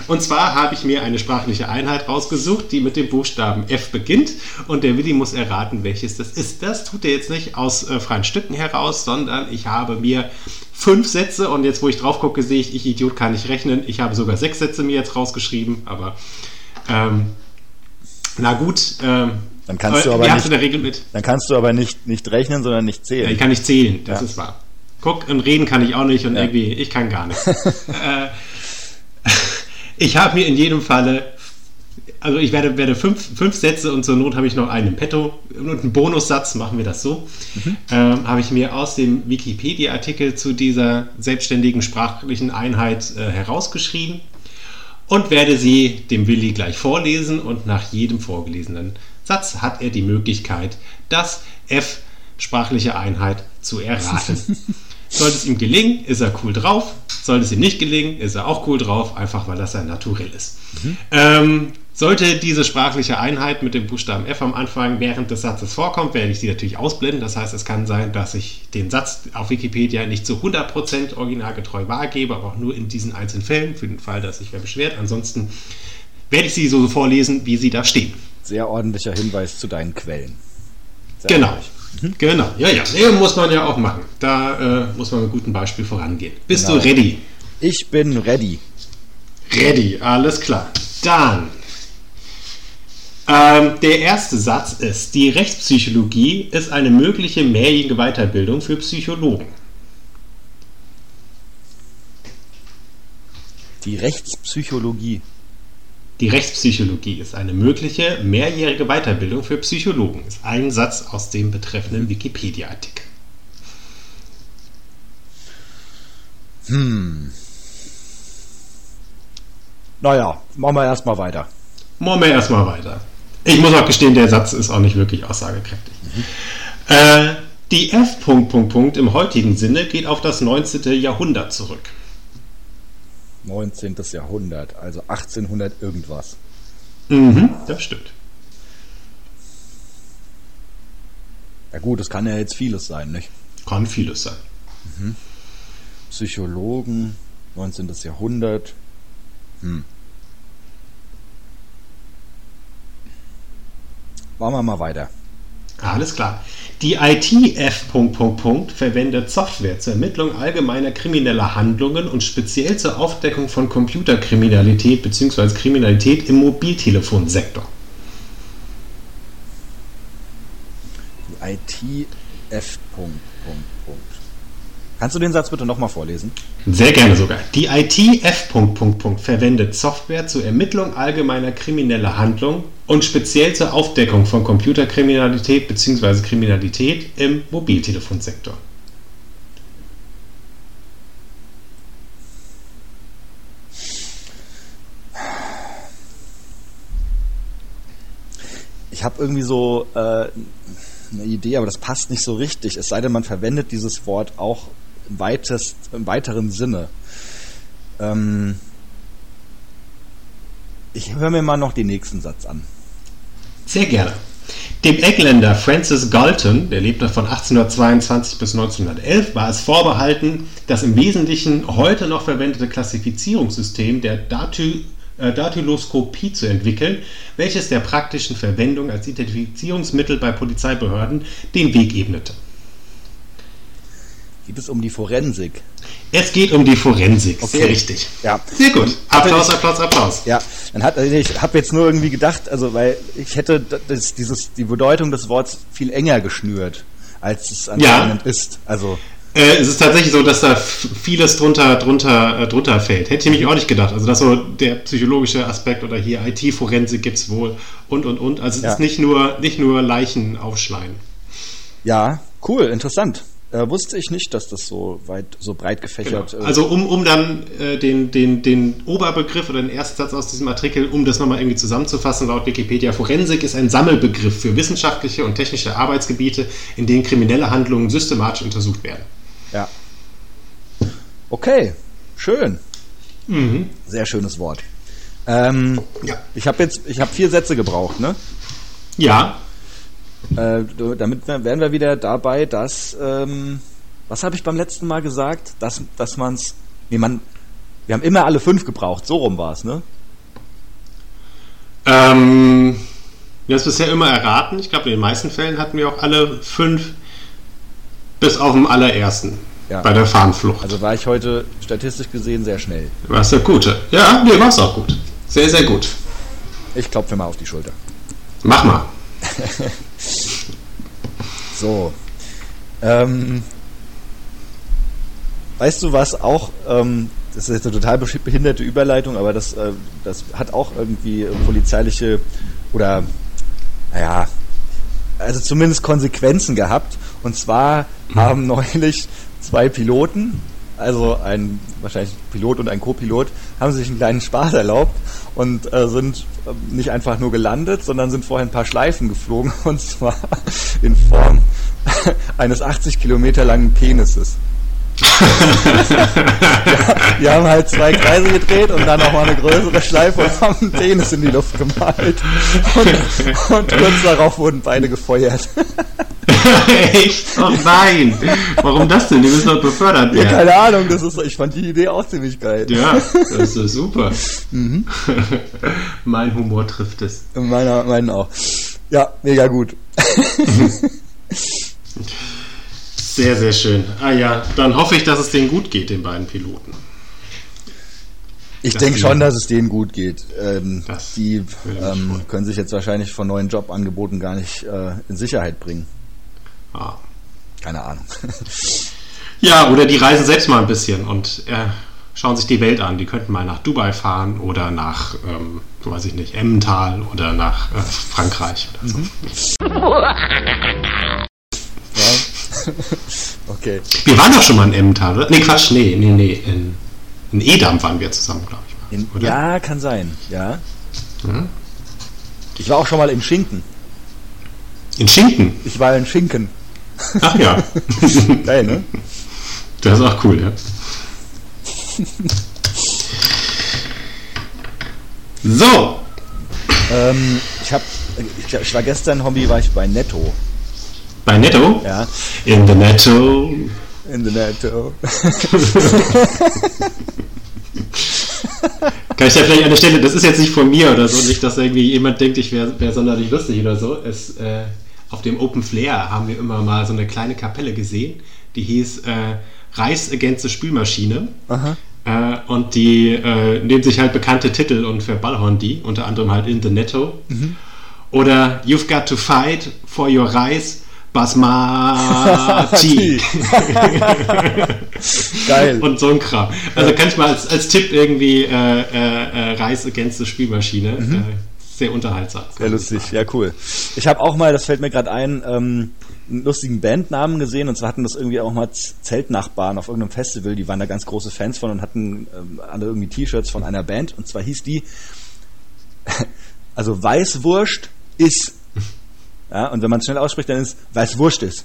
Und zwar habe ich mir eine sprachliche Einheit rausgesucht, die mit dem Buchstaben F beginnt. Und der Willi muss erraten, welches das ist. Das tut er jetzt nicht aus äh, freien Stücken heraus, sondern ich habe mir fünf Sätze und jetzt, wo ich drauf gucke, sehe ich, ich Idiot kann nicht rechnen. Ich habe sogar sechs Sätze mir jetzt rausgeschrieben, aber ähm, na gut. Ähm, Dann kannst du aber wie hast nicht- du in der Regel mit? Dann kannst du aber nicht, nicht rechnen, sondern nicht Ja, zählen. ich kann nicht zählen, das Ja. ist wahr. Guck, und reden kann ich auch nicht und Ja. irgendwie, ich kann gar nicht. äh, ich habe mir in jedem Falle, also ich werde, werde fünf, fünf Sätze und zur Not habe ich noch einen im Petto und einen Bonussatz, machen wir das so, ähm, habe ich mir aus dem Wikipedia-Artikel zu dieser selbstständigen sprachlichen Einheit äh, herausgeschrieben und werde sie dem Willi gleich vorlesen und nach jedem vorgelesenen Satz hat er die Möglichkeit, das F sprachliche Einheit zu erraten. Sollte es ihm gelingen, ist er cool drauf. Sollte es ihm nicht gelingen, ist er auch cool drauf, einfach weil das sein Naturell ist. Ähm, sollte diese sprachliche Einheit mit dem Buchstaben F am Anfang während des Satzes vorkommt, werde ich die natürlich ausblenden. Das heißt, es kann sein, dass ich den Satz auf Wikipedia nicht zu 100% originalgetreu wahrgebe, aber auch nur in diesen einzelnen Fällen, für den Fall, dass sich wer beschwert. Ansonsten werde ich sie so vorlesen, wie sie da stehen. Sehr ordentlicher Hinweis zu deinen Quellen. Sehr Genau. ordentlich. Genau, ja, ja. Nee, muss man ja auch machen. Da äh, muss man mit gutem Beispiel vorangehen. Bist Genau. du ready? Ich bin ready. Ready, alles klar. Dann. Ähm, der erste Satz ist, die Rechtspsychologie ist eine mögliche mehrjährige Weiterbildung für Psychologen. Die Rechtspsychologie. Die Rechtspsychologie ist eine mögliche mehrjährige Weiterbildung für Psychologen. Ist ein Satz aus dem betreffenden Wikipedia-Artikel. Naja, machen wir erstmal weiter. Machen wir erstmal weiter. Ich muss auch gestehen, der Satz ist auch nicht wirklich aussagekräftig. Äh, die F. Punkt, Punkt, Punkt im heutigen Sinne geht auf das 19. Jahrhundert zurück. 19. Jahrhundert, also 1800 irgendwas. Mhm, das stimmt. Ja gut, es kann ja jetzt vieles sein, nicht? Kann vieles sein. Psychologen, 19. Jahrhundert. Hm. Machen wir mal weiter. Alles klar. Die ITF. Verwendet Software zur Ermittlung allgemeiner krimineller Handlungen und speziell zur Aufdeckung von Computerkriminalität bzw. Kriminalität im Mobiltelefonsektor. Die ITF. Kannst du den Satz bitte nochmal vorlesen? Sehr gerne sogar. Die ITF. Verwendet Software zur Ermittlung allgemeiner krimineller Handlungen und speziell zur Aufdeckung von Computerkriminalität bzw. Kriminalität im Mobiltelefonsektor. Ich habe irgendwie so äh, eine Idee, aber das passt nicht so richtig. Es sei denn, man verwendet dieses Wort auch im, weitest, im weiteren Sinne. Ähm, ich höre mir mal noch den nächsten Satz an. Sehr gerne. Dem Engländer Francis Galton, der lebte von 1822 bis 1911, war es vorbehalten, das im Wesentlichen heute noch verwendete Klassifizierungssystem der Daty äh, Datyloskopie zu entwickeln, welches der praktischen Verwendung als Identifizierungsmittel bei Polizeibehörden den Weg ebnete. Geht es um die Forensik. Es geht um die Forensik. Okay. Sehr richtig. Ja. Sehr gut. Applaus, Applaus, Applaus. Ja, dann hat also ich habe jetzt nur irgendwie gedacht, also weil ich hätte das, dieses die Bedeutung des Wortes viel enger geschnürt, als es anscheinend ist. Also Äh, es ist tatsächlich so, dass da vieles drunter, drunter, äh, drunter fällt. Hätte ich mich auch nicht gedacht. Also, dass so der psychologische Aspekt oder hier IT-Forensik gibt es wohl und, und, und. Also, es Ja. ist nicht nur, nicht nur Leichen aufschneiden. ja, cool, interessant. Äh, wusste ich nicht, dass das so weit, so breit gefächert. äh, Also, um, um dann äh, den, den, den Oberbegriff oder den ersten Satz aus diesem Artikel, um das nochmal irgendwie zusammenzufassen, laut Wikipedia, Forensik ist ein Sammelbegriff für wissenschaftliche und technische Arbeitsgebiete, in denen kriminelle Handlungen systematisch untersucht werden. ja. Okay, schön. Mhm. Sehr schönes Wort. Ähm, Ja. Ich habe jetzt, ich habe vier Sätze gebraucht, ne? Ja, Äh, damit wären wir wieder dabei, dass, ähm, was habe ich beim letzten Mal gesagt? Dass, dass man's, nee, man, wir haben immer alle fünf gebraucht, so rum war es, ne? Ähm, wir haben es bisher immer erraten. Ich glaube, in den meisten Fällen hatten wir auch alle fünf, bis auf den allerersten. Ja. Bei der Fahnenflucht. Also war ich heute statistisch gesehen sehr schnell. warst der Gute. Ja, nee, war's auch gut. Sehr, sehr gut. Ich klopfe mir mal auf die Schulter. Mach mal. So. Ähm, weißt du was auch, ähm, das ist jetzt eine total behinderte Überleitung, aber das, äh, das hat auch irgendwie polizeiliche oder, naja, also zumindest Konsequenzen gehabt. Und zwar haben neulich zwei Piloten, also ein wahrscheinlich Pilot und ein Co-Pilot, haben sich einen kleinen Spaß erlaubt und äh, sind äh, nicht einfach nur gelandet, sondern sind vorher ein paar Schleifen geflogen und zwar in Form eines 80 Kilometer langen Penises. Die haben halt zwei Kreise gedreht und dann nochmal eine größere Schleife und haben einen Penis in die Luft gemalt. Und, und kurz darauf wurden beide gefeuert. Echt? Oh nein. Warum das denn? Die müssen doch befördert Ja, werden. keine Ahnung, das ist, ich fand die Idee auch ziemlich geil. Ja, das ist super. mein Humor trifft es. Meiner, meinen auch. Ja, mega gut. Sehr, sehr schön. Ah ja, dann hoffe ich, dass es denen gut geht, den beiden Piloten. Ich denke schon, dass es denen gut geht. Ähm, die ähm, können sich jetzt wahrscheinlich von neuen Jobangeboten gar nicht äh, in Sicherheit bringen. Ah. Keine Ahnung. Ja, oder die reisen selbst mal ein bisschen und äh, schauen sich die Welt an. Die könnten mal nach Dubai fahren oder nach, ähm, weiß ich nicht, Emmental oder nach äh, Frankreich oder so. ja. okay. Wir waren doch schon mal in Emmental, oder? Nee, Quatsch, nee, nee, nee. In, in Edam waren wir zusammen, glaube ich. Mal, In, oder? ja, kann sein. Ja. Mhm. Ich war auch schon mal in Schinken. In Schinken. Ich war in Schinken. Ach ja. Geil, ne? das ist auch cool, ja. So, Ähm, ich hab, ich, ich war gestern Hobby, war ich bei Netto. Bei Netto. Ja. In the Netto. In the Netto. Kann ich da vielleicht an der Stelle, das ist jetzt nicht von mir oder so, nicht, dass irgendwie jemand denkt, ich wäre wär sonderlich lustig oder so. Es, äh, auf dem Open Flair haben wir immer mal so eine kleine Kapelle gesehen, die hieß äh, Reis Against the Spülmaschine. Äh, und die äh, nehmen sich halt bekannte Titel und verballhorn die, unter anderem halt In the Netto. Oder You've Got to Fight for Your Rice Basmati. Geil. und so ein Kram. Also kann ich mal als, als Tipp irgendwie äh, äh, äh, Reis Against the Spülmaschine. Äh, sehr unterhaltsam. Sehr lustig, ja cool. Ich habe auch mal, das fällt mir gerade ein, ähm, einen lustigen Bandnamen gesehen und zwar hatten das irgendwie auch mal Zeltnachbarn auf irgendeinem Festival, die waren da ganz große Fans von und hatten ähm, alle irgendwie T-Shirts von einer Band und zwar hieß die, also Weißwurst ist. Ja, und wenn man es schnell ausspricht, dann ist Weißwurst ist.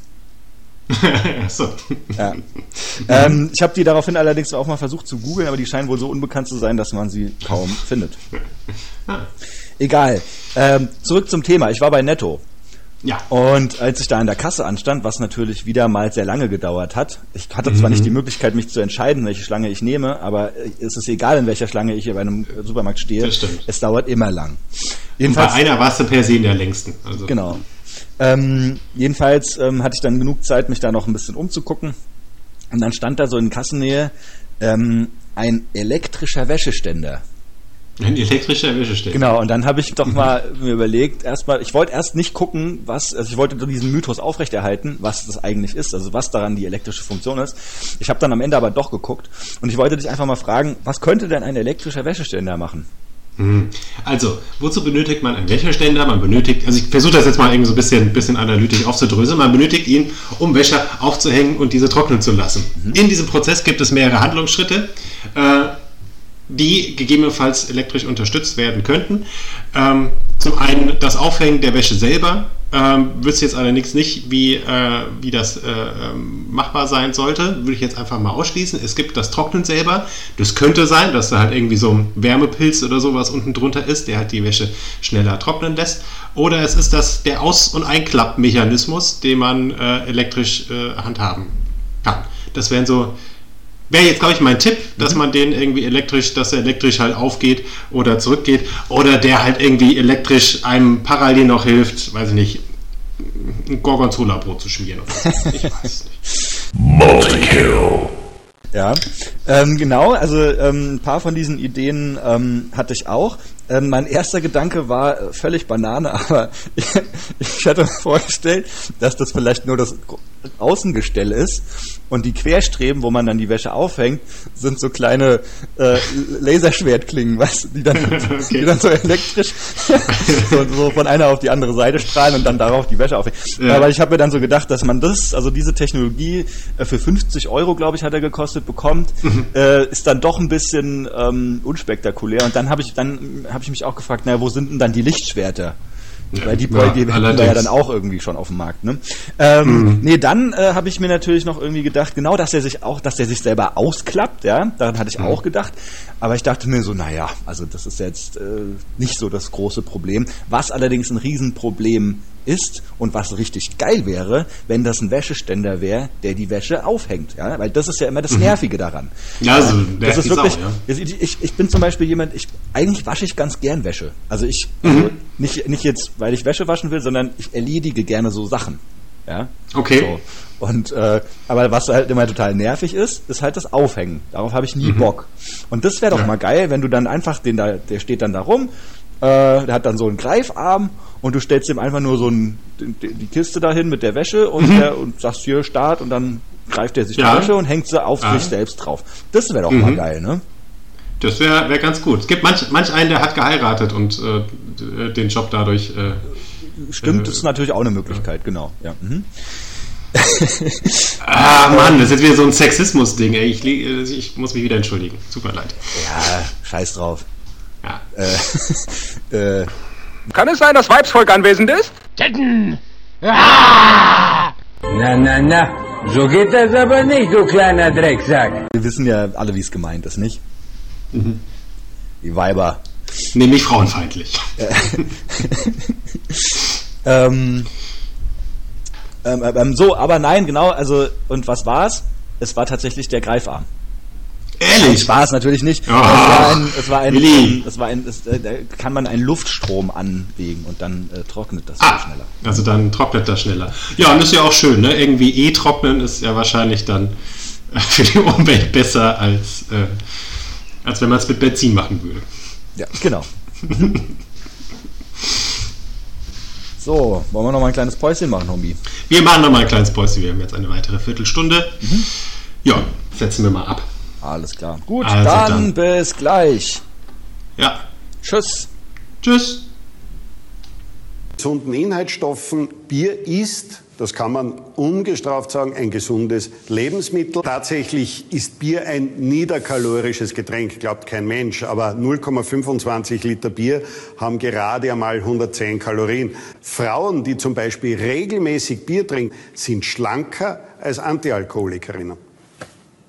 so. Ja. ähm, ich habe die daraufhin allerdings auch mal versucht zu googeln, aber die scheinen wohl so unbekannt zu sein, dass man sie kaum findet. Ah. Egal. Ähm, zurück zum Thema. Ich war bei Netto. Ja. Und als ich da an der Kasse anstand, was natürlich wieder mal sehr lange gedauert hat, ich hatte zwar Mhm. nicht die Möglichkeit, mich zu entscheiden, welche Schlange ich nehme, aber es ist egal, in welcher Schlange ich hier bei einem Supermarkt stehe. Das stimmt. Es dauert immer lang. Bei Jedenfalls, einer warst du per se in der längsten. Also, genau. Ähm, jedenfalls ähm, hatte ich dann genug Zeit, mich da noch ein bisschen umzugucken. Und dann stand da so in Kassennähe ähm, ein elektrischer Wäscheständer. Ein elektrischer Wäscheständer. Genau, und dann habe ich doch mal mir überlegt, erstmal, ich wollte erst nicht gucken, was, also ich wollte diesen Mythos aufrechterhalten, was das eigentlich ist, also was daran die elektrische Funktion ist. Ich habe dann am Ende aber doch geguckt und ich wollte dich einfach mal fragen, was könnte denn ein elektrischer Wäscheständer machen? Mhm. Also, wozu benötigt man einen Wäscheständer? Man benötigt, also ich versuche das jetzt mal irgendwie so ein bisschen, bisschen analytisch aufzudröseln. Man benötigt ihn, um Wäsche aufzuhängen und diese trocknen zu lassen. In diesem Prozess gibt es mehrere Handlungsschritte, äh, die gegebenenfalls elektrisch unterstützt werden könnten. Ähm, zum einen das Aufhängen der Wäsche selber. Ähm, wüsste jetzt allerdings nicht, wie, äh, wie das äh, ähm, machbar sein sollte. Würde ich jetzt einfach mal ausschließen. Es gibt das Trocknen selber. Das könnte sein, dass da halt irgendwie so ein Wärmepilz oder sowas unten drunter ist, der halt die Wäsche schneller trocknen lässt. Oder es ist das der Aus- und Einklappmechanismus, den man äh, elektrisch äh, handhaben kann. Das wären so Wäre jetzt, glaube ich, mein Tipp, dass man den irgendwie elektrisch, dass er elektrisch halt aufgeht oder zurückgeht oder der halt irgendwie elektrisch einem parallel noch hilft, weiß ich nicht, ein Gorgonzola-Brot zu schmieren oder so. Ich weiß es nicht. Ja, ähm, genau, also ähm, ein paar von diesen Ideen ähm, hatte ich auch. Ähm, mein erster Gedanke war äh, völlig Banane, aber ich, ich hatte mir vorgestellt, dass das vielleicht nur das Außengestell ist und die Querstreben, wo man dann die Wäsche aufhängt, sind so kleine äh, Laserschwertklingen, was, die dann, die dann so elektrisch so, so von einer auf die andere Seite strahlen und dann darauf die Wäsche aufhängen. Ja. Aber ich habe mir dann so gedacht, dass man das, also diese Technologie äh, für 50 Euro, glaube ich, hat er gekostet, bekommt, äh, ist dann doch ein bisschen ähm, unspektakulär. Und dann habe ich, dann habe ich mich auch gefragt, naja, wo sind denn dann die Lichtschwerter? Weil die, Ja, weil die hätten wir ja dann auch irgendwie schon auf dem Markt. Ne? Ähm, Nee, dann äh, habe ich mir natürlich noch irgendwie gedacht, genau, dass er sich auch, dass er sich selber ausklappt, ja, daran hatte ich auch gedacht. Aber ich dachte mir so, naja, also das ist jetzt äh, nicht so das große Problem. Was allerdings ein Riesenproblem ist und was richtig geil wäre, wenn das ein Wäscheständer wäre, der die Wäsche aufhängt, ja, weil das ist ja immer das Nervige daran. Ja, also, das ist wirklich, ja. ich, ich, bin zum Beispiel jemand, ich eigentlich wasche ich ganz gern Wäsche. Also ich also nicht nicht jetzt, weil ich Wäsche waschen will, sondern ich erledige gerne so Sachen. Ja. Okay. So. Und äh, aber was halt immer total nervig ist, ist halt das Aufhängen. Darauf habe ich nie Bock. Und das wäre doch Ja. mal geil, wenn du dann einfach den da, der steht dann da rum, äh, der hat dann so einen Greifarm und du stellst ihm einfach nur so ein, die, die Kiste dahin mit der Wäsche und, der, und sagst hier Start und dann greift er sich Ja. die Wäsche und hängt sie auf Ah. sich selbst drauf. Das wäre doch mal geil, ne? Das wäre wär ganz gut. Es gibt manch, manch einen, der hat geheiratet und äh, den Job dadurch. Äh, Stimmt, Äh, das ist natürlich auch eine Möglichkeit, genau. Ja. Mhm. ah, Mann, das ist jetzt wieder so ein Sexismus-Ding, ey. Ich, äh, ich muss mich wieder entschuldigen. Tut mir leid. ja, scheiß drauf. Ja. Äh, Kann es sein, dass Weibsvolk anwesend ist? Na, na, na. So geht das aber nicht, du kleiner Drecksack. wir wissen ja alle, wie es gemeint ist, nicht? Mhm. Die Weiber. Nämlich frauenfeindlich. Ähm, ähm, ähm, so, aber nein, genau, also, und was war's? Es war tatsächlich der Greifarm. Ehrlich? Spaß natürlich nicht. Ah, es war ein, es war ein, Willi. es war ein, es, äh, da kann man einen Luftstrom anlegen und dann äh, trocknet das Ah, schneller. also dann trocknet das schneller. Ja, und das ist ja auch schön, ne? Irgendwie eh trocknen ist ja wahrscheinlich dann äh, für die Umwelt besser, als, äh, als wenn man es mit Benzin machen würde. Ja, genau. so, wollen wir noch mal ein kleines Päuschen machen, Homie? Wir machen nochmal ein kleines Päuschen. Wir haben jetzt eine weitere Viertelstunde. Mhm. Ja, setzen wir mal ab. Alles klar. Gut, Also dann, dann. bis gleich. Ja, Tschüss. tschüss. gesunden Inhaltsstoffen. Bier ist, das kann man ungestraft sagen, ein gesundes Lebensmittel. Tatsächlich ist Bier ein niederkalorisches Getränk, glaubt kein Mensch. Aber 0,25 Liter Bier haben gerade einmal 110 Kalorien. Frauen, die zum Beispiel regelmäßig Bier trinken, sind schlanker als Antialkoholikerinnen.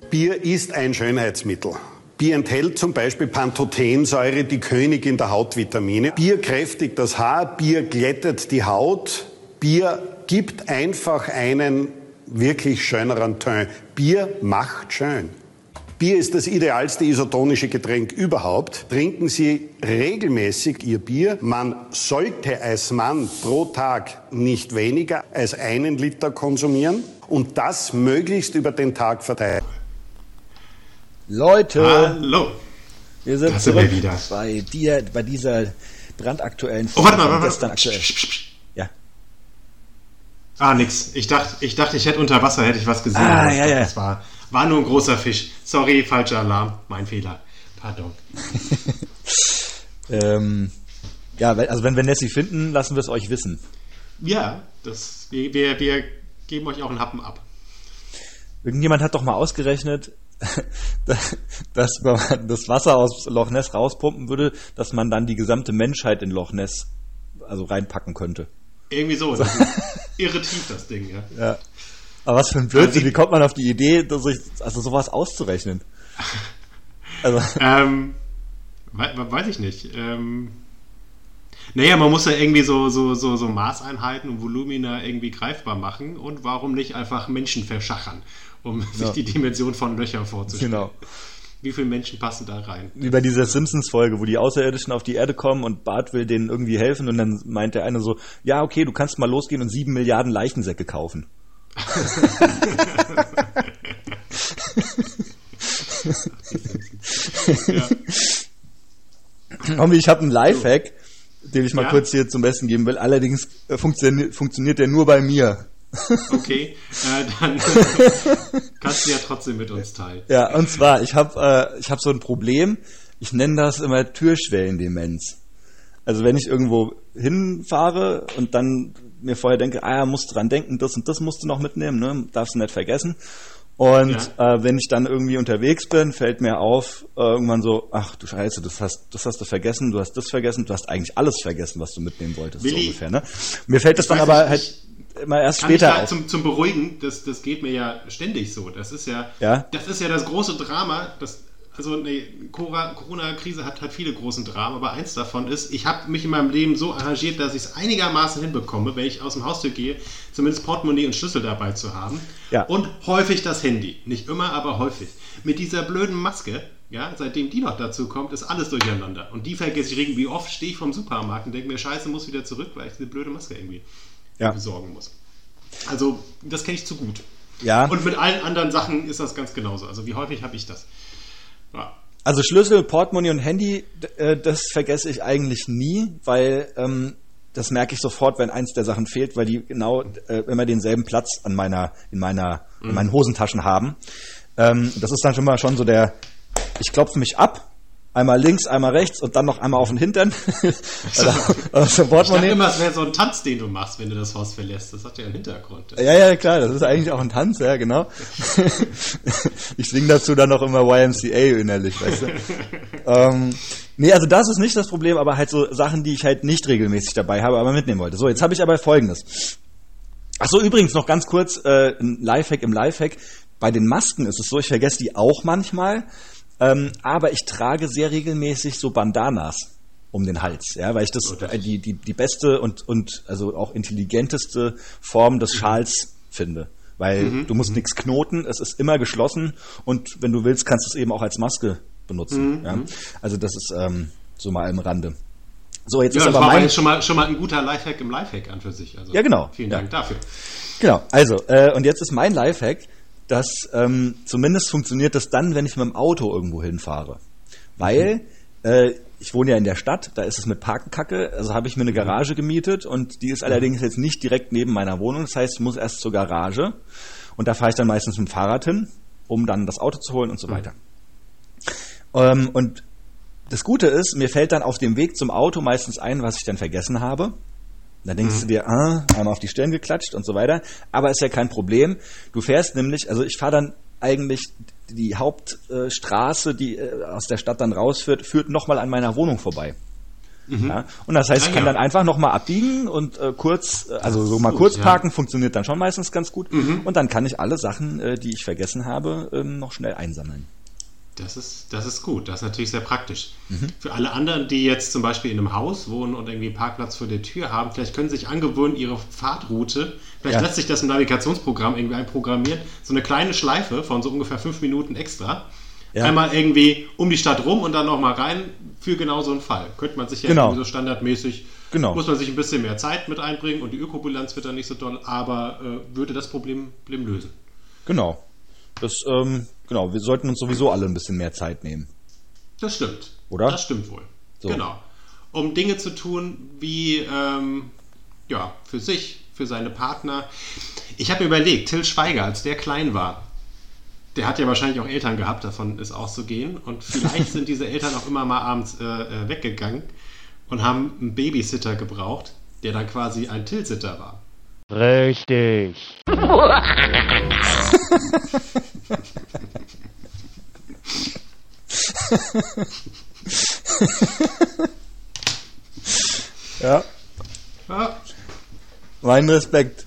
Bier ist ein Schönheitsmittel. Bier enthält zum Beispiel Pantothensäure, die Königin der Hautvitamine. Bier kräftigt das Haar, Bier glättet die Haut. Bier gibt einfach einen wirklich schöneren Teint. Bier macht schön. Bier ist das idealste isotonische Getränk überhaupt. Trinken Sie regelmäßig Ihr Bier. Man sollte als Mann pro Tag nicht weniger als einen Liter konsumieren und das möglichst über den Tag verteilt. Leute, Hallo. wir sind da sind zurück wir wieder. bei dir, bei dieser brandaktuellen Oh, warte mal, warte mal. gestern aktuell. Psch, psch, psch. Ja. Ah, nix. Ich dachte, ich dachte, ich hätte unter Wasser hätte ich was gesehen. Ah, ja, ja. Das war, war nur ein großer Fisch. Sorry, falscher Alarm. Mein Fehler. Pardon. Ähm, ja, also wenn wir Nessie finden, lassen wir es euch wissen. Ja, das, wir, wir, wir geben euch auch einen Happen ab. Irgendjemand hat doch mal ausgerechnet, dass man das Wasser aus Loch Ness rauspumpen würde, dass man dann die gesamte Menschheit in Loch Ness also reinpacken könnte. Irgendwie so. Das irre tief, das Ding, ja. Ja. Aber was für ein Blödsinn, Also- wie kommt man auf die Idee, dass ich, also sowas auszurechnen? Also, Ähm, we we- weiß ich nicht. Ähm, naja, man muss ja irgendwie so, so, so, so Maßeinheiten und Volumina irgendwie greifbar machen und warum nicht einfach Menschen verschachern, um sich Ja. die Dimension von Löchern vorzustellen. genau. Wie viele Menschen passen da rein? Wie bei dieser Simpsons-Folge, wo die Außerirdischen auf die Erde kommen und Bart will denen irgendwie helfen und dann meint der eine so, ja, okay, du kannst mal losgehen und sieben Milliarden Leichensäcke kaufen. Ja. Homie, ich habe einen Lifehack, den ich mal Ja? kurz hier zum Besten geben will. Allerdings äh, funktio funktioniert der nur bei mir. Okay, äh, dann kannst du ja trotzdem mit uns teilen. Ja, und zwar, ich habe äh, ich hab so ein Problem. Ich nenne das immer Türschwellendemenz. Also wenn ich irgendwo hinfahre und dann mir vorher denke, ah ja, musst dran denken, das und das musst du noch mitnehmen, ne? darfst du nicht vergessen. Und äh, wenn ich dann irgendwie unterwegs bin, fällt mir auf, äh, irgendwann so, ach du Scheiße, das hast, das hast du vergessen, du hast das vergessen, du hast eigentlich alles vergessen, was du mitnehmen wolltest, so Willi, ungefähr. Ne? Mir fällt das ich dann aber nicht, halt immer erst Kann ich später da auf. zum, zum Beruhigen, das, das geht mir ja ständig so. Das ist ja, Ja? das ist ja das große Drama. Das, also Cora- Corona-Krise hat, hat viele großen Dramen, aber eins davon ist, ich habe mich in meinem Leben so arrangiert, dass ich es einigermaßen hinbekomme, wenn ich aus dem Haustür gehe, zumindest Portemonnaie und Schlüssel dabei zu haben. Ja. Und häufig das Handy. Nicht immer, aber häufig. Mit dieser blöden Maske, ja, seitdem die noch dazu kommt, ist alles durcheinander. Und die vergesse ich irgendwie. Wie oft stehe ich vom Supermarkt und denke mir, scheiße, muss wieder zurück, weil ich diese blöde Maske irgendwie Ja. besorgen muss. Also, das kenne ich zu gut. Ja. Und mit allen anderen Sachen ist das ganz genauso. Also, wie häufig habe ich das? Also Schlüssel, Portemonnaie und Handy, äh, das vergesse ich eigentlich nie, weil ähm, das merke ich sofort, wenn eins der Sachen fehlt, weil die genau äh, immer denselben Platz an meiner, in meiner, in meinen Hosentaschen haben. Ähm, das ist dann schon mal schon so der, ich klopfe mich ab, einmal links, einmal rechts und dann noch einmal auf den Hintern. also, also Ich dachte immer, es wäre so ein Tanz, den du machst, wenn du das Haus verlässt. Das hat ja einen Hintergrund. Ja, ja, klar, das ist eigentlich auch ein Tanz, ja, genau. ich singe dazu dann noch immer YMCA innerlich, weißt du. ähm, nee, also das ist nicht das Problem, aber halt so Sachen, die ich halt nicht regelmäßig dabei habe, aber mitnehmen wollte. So, jetzt habe ich aber folgendes. Ach so, übrigens noch ganz kurz, äh, ein Lifehack im Lifehack. Bei den Masken ist es so, ich vergesse die auch manchmal, ähm, aber ich trage sehr regelmäßig so Bandanas um den Hals, ja, weil ich das, äh, die, die, die beste und, und also auch intelligenteste Form des Schals finde. Weil du musst nichts knoten, es ist immer geschlossen und wenn du willst, kannst du es eben auch als Maske benutzen. Ja? Also das ist ähm, so mal am Rande. So, jetzt Ja, ist das aber mein, jetzt schon mal, schon mal ein guter Lifehack im Lifehack an für sich. Also, Ja, genau. Vielen Ja. Dank dafür. Genau, also, äh, und jetzt ist mein Lifehack, dass ähm, zumindest funktioniert das dann, wenn ich mit dem Auto irgendwo hinfahre. Weil äh, ich wohne ja in der Stadt, da ist es mit Parken kacke, also habe ich mir eine Garage gemietet und die ist allerdings jetzt nicht direkt neben meiner Wohnung, das heißt, ich muss erst zur Garage und da fahre ich dann meistens mit dem Fahrrad hin, um dann das Auto zu holen und so weiter. Ähm, und das Gute ist, mir fällt dann auf dem Weg zum Auto meistens ein, was ich dann vergessen habe. Da denkst du dir, ah, einmal auf die Stirn geklatscht und so weiter. Aber ist ja kein Problem. Du fährst nämlich, also ich fahre dann eigentlich die Hauptstraße, die äh, aus der Stadt dann rausführt, führt nochmal an meiner Wohnung vorbei. Ja? Und das heißt, ich kann ja. dann einfach nochmal abbiegen und äh, kurz, äh, also so mal gut, kurz parken, funktioniert dann schon meistens ganz gut. Und dann kann ich alle Sachen, äh, die ich vergessen habe, ähm, noch schnell einsammeln. Das ist, das ist gut, das ist natürlich sehr praktisch. Mhm. Für alle anderen, die jetzt zum Beispiel in einem Haus wohnen und irgendwie Parkplatz vor der Tür haben, vielleicht können sie sich angewöhnen, ihre Fahrtroute, vielleicht Ja. lässt sich das im Navigationsprogramm irgendwie einprogrammieren, so eine kleine Schleife von so ungefähr fünf Minuten extra Ja. Einmal irgendwie um die Stadt rum und dann nochmal rein für genau so einen Fall. Könnte man sich ja Genau. irgendwie so standardmäßig, Genau. muss man sich ein bisschen mehr Zeit mit einbringen und die Ökobilanz wird dann nicht so doll, aber äh, würde das Problem, Problem lösen. Genau. Das, ähm, genau, wir sollten uns sowieso alle ein bisschen mehr Zeit nehmen. Das stimmt. Oder? Das stimmt wohl. So. Genau. Um Dinge zu tun, wie ähm, ja, für sich, für seine Partner. Ich habe mir überlegt, Till Schweiger, als der klein war, der hat ja wahrscheinlich auch Eltern gehabt, davon ist auszugehen. Und vielleicht sind diese Eltern auch immer mal abends äh, äh, weggegangen und haben einen Babysitter gebraucht, der dann quasi ein Till-Sitter war. Richtig. Ja. Ja, Mein Respekt.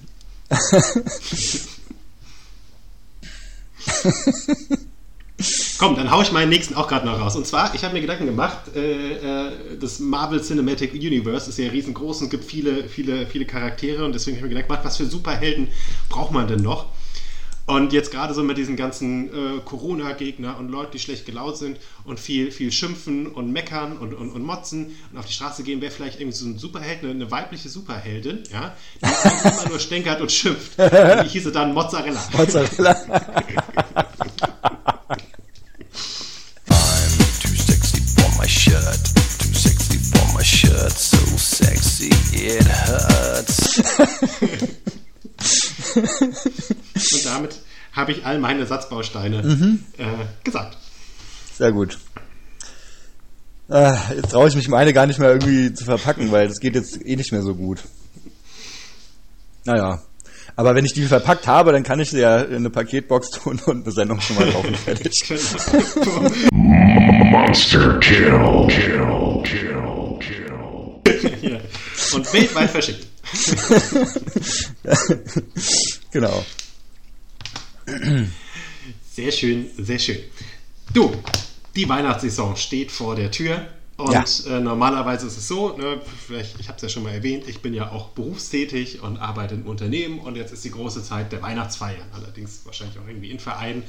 Komm, dann hau ich meinen nächsten auch gerade noch raus. Und zwar, ich habe mir Gedanken gemacht, äh, äh, das Marvel Cinematic Universe ist ja riesengroß und gibt viele, viele, viele Charaktere und deswegen habe ich mir gedacht, was für Superhelden braucht man denn noch? Und jetzt gerade so mit diesen ganzen äh, Corona-Gegner und Leuten, die schlecht gelaunt sind und viel, viel schimpfen und meckern und, und, und motzen und auf die Straße gehen, wäre vielleicht irgendwie so ein Superheld, eine, eine weibliche Superheldin, ja, die eigentlich immer nur stänkert und schimpft. Und die hieße dann Mozzarella. Mozzarella. I'm too sexy for my shirt. Too sexy for my shirt. So sexy it hurts. Und damit habe ich all meine Satzbausteine Mhm. äh, gesagt. Sehr gut. Äh, jetzt traue ich mich meine gar nicht mehr irgendwie zu verpacken, weil das geht jetzt eh nicht mehr so gut. Naja. Aber wenn ich die verpackt habe, dann kann ich sie ja in eine Paketbox tun und eine Sendung schon mal kaufen. Fertig. Genau. Monster kill. Kill. Kill. Kill. Und weltweit verschickt. genau. Sehr schön, sehr schön. Du, die Weihnachtssaison steht vor der Tür. Und Ja. äh, normalerweise ist es so, ne, vielleicht, ich habe es ja schon mal erwähnt, ich bin ja auch berufstätig und arbeite im Unternehmen und jetzt ist die große Zeit der Weihnachtsfeiern, allerdings wahrscheinlich auch irgendwie in Vereinen.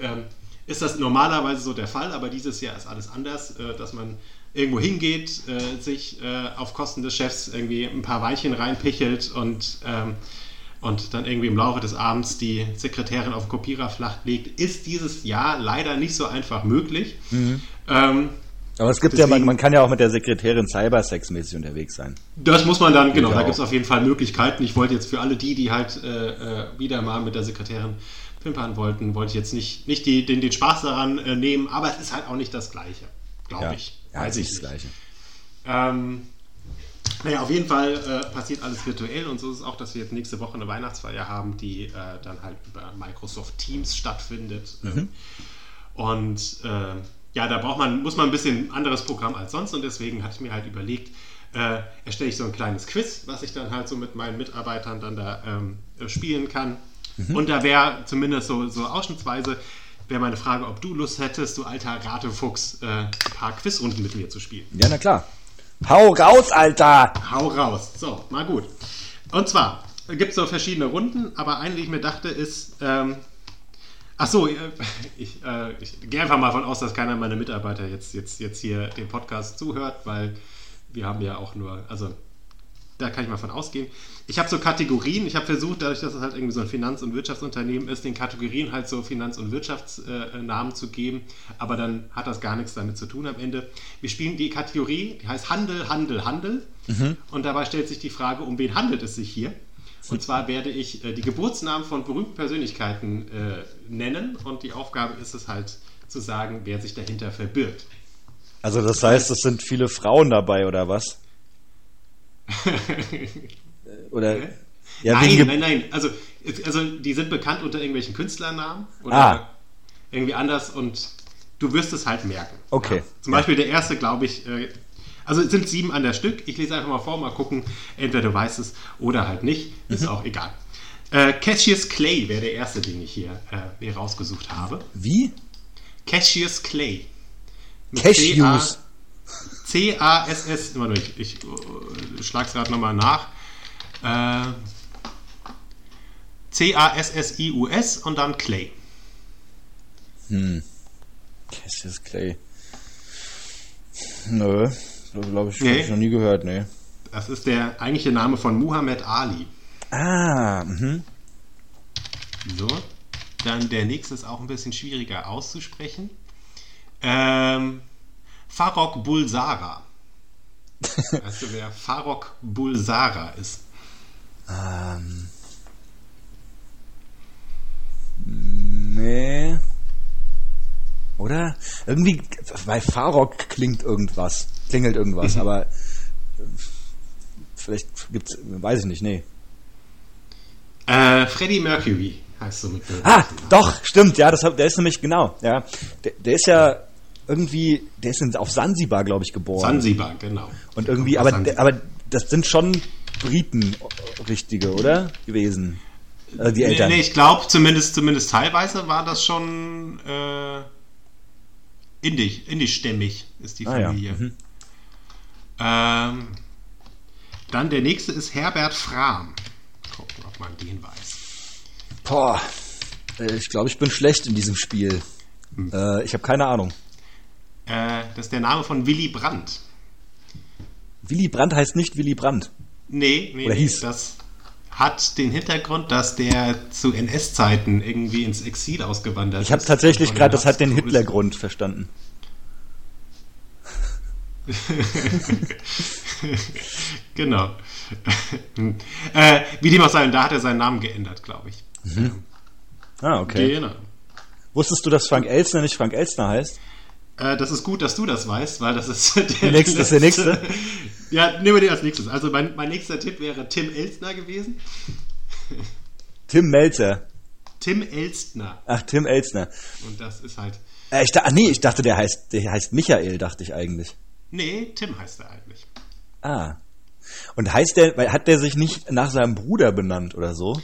Ähm, ist das normalerweise so der Fall, aber dieses Jahr ist alles anders, äh, dass man irgendwo hingeht, äh, sich äh, auf Kosten des Chefs irgendwie ein paar Weinchen reinpichelt und, ähm, und dann irgendwie im Laufe des Abends die Sekretärin auf den Kopierer flach legt, ist dieses Jahr leider nicht so einfach möglich. Ähm, Aber es gibt ja, man, Deswegen- man kann ja auch mit der Sekretärin cybersexmäßig unterwegs sein. Das muss man dann, genau, da gibt es auf jeden Fall Möglichkeiten. Ich wollte jetzt für alle die, die halt äh, äh, wieder mal mit der Sekretärin pimpern wollten, wollte ich jetzt nicht, nicht die, den, den Spaß daran äh, nehmen, aber es ist halt auch nicht das Gleiche, glaube Ja, ich. Ja Weiß ich das Gleiche. Ähm, naja, auf jeden Fall äh, passiert alles virtuell und so ist es auch, dass wir jetzt nächste Woche eine Weihnachtsfeier haben, die äh, dann halt über Microsoft Teams stattfindet. Ähm, Und äh, ja, da braucht man, muss man ein bisschen anderes Programm als sonst und deswegen hatte ich mir halt überlegt, äh, erstelle ich so ein kleines Quiz, was ich dann halt so mit meinen Mitarbeitern dann da ähm, äh, spielen kann. Und da wäre zumindest so, so ausschnittsweise, wäre meine Frage, ob du Lust hättest, du alter Ratefuchs, äh, ein paar Quizrunden mit mir zu spielen. Ja, na klar. Hau raus, Alter! Hau raus. So, mal gut. Und zwar gibt es so verschiedene Runden, aber eine, die ich mir dachte, ist. Ähm, ach so, äh, ich, äh, ich gehe einfach mal davon aus, dass keiner meiner Mitarbeiter jetzt, jetzt, jetzt hier dem Podcast zuhört, weil wir haben ja auch nur. Also, da kann ich mal von ausgehen. Ich habe so Kategorien. Ich habe versucht, dadurch, dass es halt irgendwie so ein Finanz- und Wirtschaftsunternehmen ist, den Kategorien halt so Finanz- und Wirtschaftsnamen zu geben. Aber dann hat das gar nichts damit zu tun am Ende. Wir spielen die Kategorie, die heißt Handel, Handel, Handel. Und dabei stellt sich die Frage, um wen handelt es sich hier? Und zwar werde ich äh, die Geburtsnamen von berühmten Persönlichkeiten äh, nennen. Und die Aufgabe ist es halt zu sagen, wer sich dahinter verbirgt. Also das heißt, es sind viele Frauen dabei, oder was? Oder ja, nein, nein, nein. Also, also die sind bekannt unter irgendwelchen Künstlernamen oder Ah. irgendwie anders und du wirst es halt merken. Okay. Ja. Zum Beispiel der erste, glaube ich, äh, also es sind sieben an der Stück. Ich lese einfach mal vor, mal gucken. Entweder du weißt es oder halt nicht. Mhm. Ist auch egal. Äh, Cassius Clay wäre der erste, den ich hier, äh, hier rausgesucht habe. Wie? Cassius Clay. Mit Cashews. C-A-S-S. Warte, ich, ich äh, schlag's gerade nochmal nach. Äh, C-A-S-S-I-U-S und dann Clay. Cassius Clay. Nö, glaube ich, Nee. ich noch nie gehört, nee. Das ist der eigentliche Name von Muhammad Ali. Ah, mhm. So. Dann der nächste ist auch ein bisschen schwieriger auszusprechen. Ähm, Farok Bulsara. weißt du, wer Farok Bulsara ist? Ähm. Nee. Oder? Irgendwie, bei Farok klingt irgendwas. Klingelt irgendwas, aber äh, vielleicht gibt's, weiß ich nicht, nee. Äh, Freddie Mercury heißt so mit Ah, doch, stimmt, ja, das, der ist nämlich, genau, ja. Der, der ist ja irgendwie, der ist auf Sansibar, glaube ich, geboren. Zanzibar, genau. Und irgendwie, aber, Sansibar. aber das sind schon Briten, richtige, oder? Gewesen. Also die Nee, Eltern. nee, ich glaube, zumindest, zumindest teilweise war das schon äh, indisch, indischstämmig ist die Ah, ja. Familie. Mhm. Ähm, dann der nächste ist Herbert Frahm. Gucken, ob man den weiß. Boah, äh, ich glaube, ich bin schlecht in diesem Spiel. Hm. Äh, ich habe keine Ahnung. Äh, das ist der Name von Willy Brandt. Willy Brandt heißt nicht Willy Brandt. Nee, nee, Oder hieß. das hat den Hintergrund, dass der zu NS-Zeiten irgendwie ins Exil ausgewandert ist. Ich habe tatsächlich gerade, das hat den Hitlergrund verstanden. genau. äh, wie dem auch sei, und da hat er seinen Namen geändert, glaube ich. Ah, okay. Genau. Wusstest du, dass Frank Elstner nicht Frank Elstner heißt? Äh, das ist gut, dass du das weißt, weil das ist der, nächste- ist der nächste? ja, nehmen wir den als nächstes. Also mein, mein nächster Tipp wäre Tim Elstner gewesen. Tim Melzer. Tim Elstner. Ach, Tim Elstner. Und das ist halt. Äh, ich da, nee, ich dachte, der heißt, der heißt Michael, dachte ich eigentlich. Nee, Tim heißt er eigentlich. Ah. Und heißt der, hat der sich nicht nach seinem Bruder benannt oder so?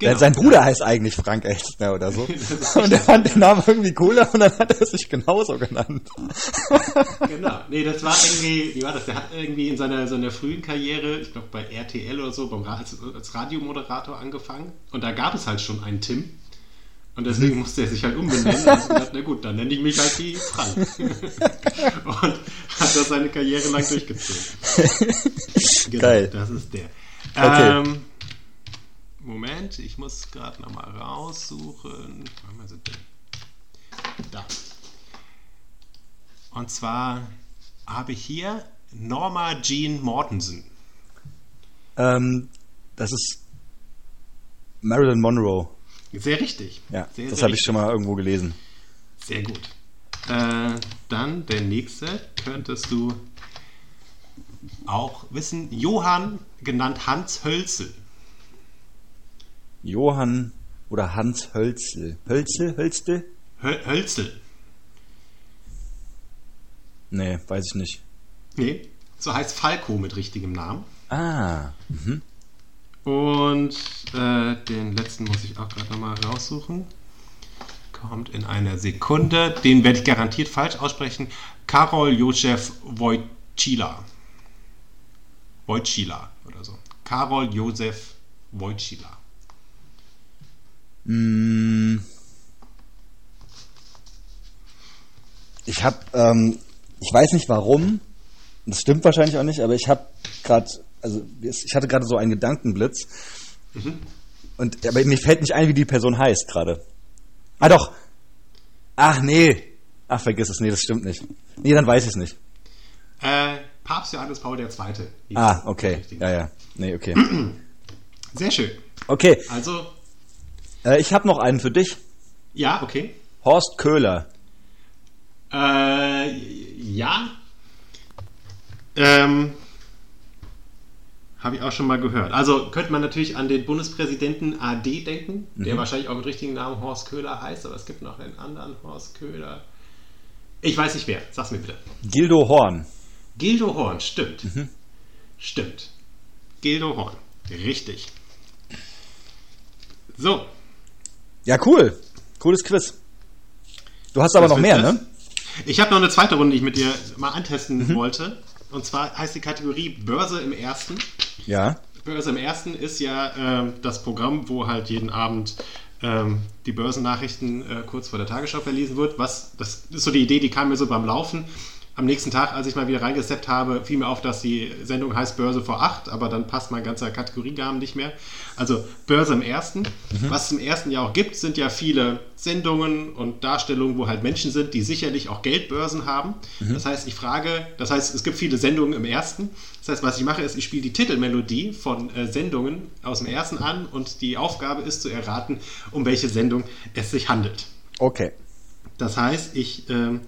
Genau. Sein Bruder heißt eigentlich Frank Elstner oder so. Und er fand den Namen irgendwie cooler und dann hat er sich genauso genannt. Genau. Nee, das war irgendwie, wie war das? Der hat irgendwie in seiner, seiner frühen Karriere, ich glaube bei RTL oder so, beim als, als Radiomoderator angefangen. Und da gab es halt schon einen Tim. Und deswegen musste er sich halt umbenennen. Und hat gesagt, na gut, dann nenne ich mich halt die Frank. und hat das seine Karriere lang durchgezogen. Genau, Geil. Das ist der. Okay. Ähm, Moment, ich muss gerade nochmal raussuchen. Wo denn? Da. Und zwar habe ich hier Norma Jean Mortensen. Ähm, das ist Marilyn Monroe. Sehr richtig. Ja, sehr, das habe ich schon mal irgendwo gelesen. Sehr gut. Äh, dann der nächste könntest du auch wissen. Johann, genannt Hans Hölzel. Johann oder Hans Hölzel. Hölzel? Hölzle? Höl Hölzel. Nee, weiß ich nicht. Nee, so heißt Falco mit richtigem Namen. Ah, mhm. Und äh, den letzten muss ich auch gerade nochmal raussuchen. Kommt in einer Sekunde. Den werde ich garantiert falsch aussprechen. Karol Josef Wojcila. Wojcila oder so. Karol Josef Wojcila. Mm. Ich habe, ähm, ich weiß nicht warum, das stimmt wahrscheinlich auch nicht, aber ich habe gerade, also ich hatte gerade so einen Gedankenblitz und aber mir fällt nicht ein, wie die Person heißt gerade. Ah doch. Ach nee. Ach vergiss es, nee, das stimmt nicht. Nee, dann weiß ich es nicht. Äh, Papst Johannes Paul II. Ah, okay. Ja, ja. Nee, okay. Sehr schön. Okay, Also, äh, ich habe noch einen für dich. ja, okay. Horst Köhler. Äh, ja. Ähm, Habe ich auch schon mal gehört. Also könnte man natürlich an den Bundespräsidenten AD denken, der wahrscheinlich auch mit richtigen Namen Horst Köhler heißt, aber es gibt noch einen anderen Horst Köhler. Ich weiß nicht wer, sag's mir bitte. Gildo Horn. Gildo Horn, stimmt. Stimmt. Gildo Horn, richtig. So, Ja, cool. Cooles Quiz. Du hast aber Das noch mehr, das. ne? Ich habe noch eine zweite Runde, die ich mit dir mal antesten wollte. Und zwar heißt die Kategorie Börse im Ersten. Ja. Börse im Ersten ist ja ähm, das Programm, wo halt jeden Abend ähm, die Börsennachrichten äh, kurz vor der Tagesschau verlesen wird. Was, das ist so die Idee, die kam mir so beim Laufen. Am nächsten Tag, als ich mal wieder reingesetzt habe, fiel mir auf, dass die Sendung heißt Börse vor 8, aber dann passt mein ganzer Kategoriegaben nicht mehr. Also Börse im ersten. Was es im ersten Jahr auch gibt, sind ja viele Sendungen und Darstellungen, wo halt Menschen sind, die sicherlich auch Geldbörsen haben. Das heißt, ich frage, das heißt, es gibt viele Sendungen im ersten. Das heißt, was ich mache, ist, ich spiele die Titelmelodie von äh, Sendungen aus dem ersten an und die Aufgabe ist zu erraten, um welche Sendung es sich handelt. Okay. Das heißt, ich ähm,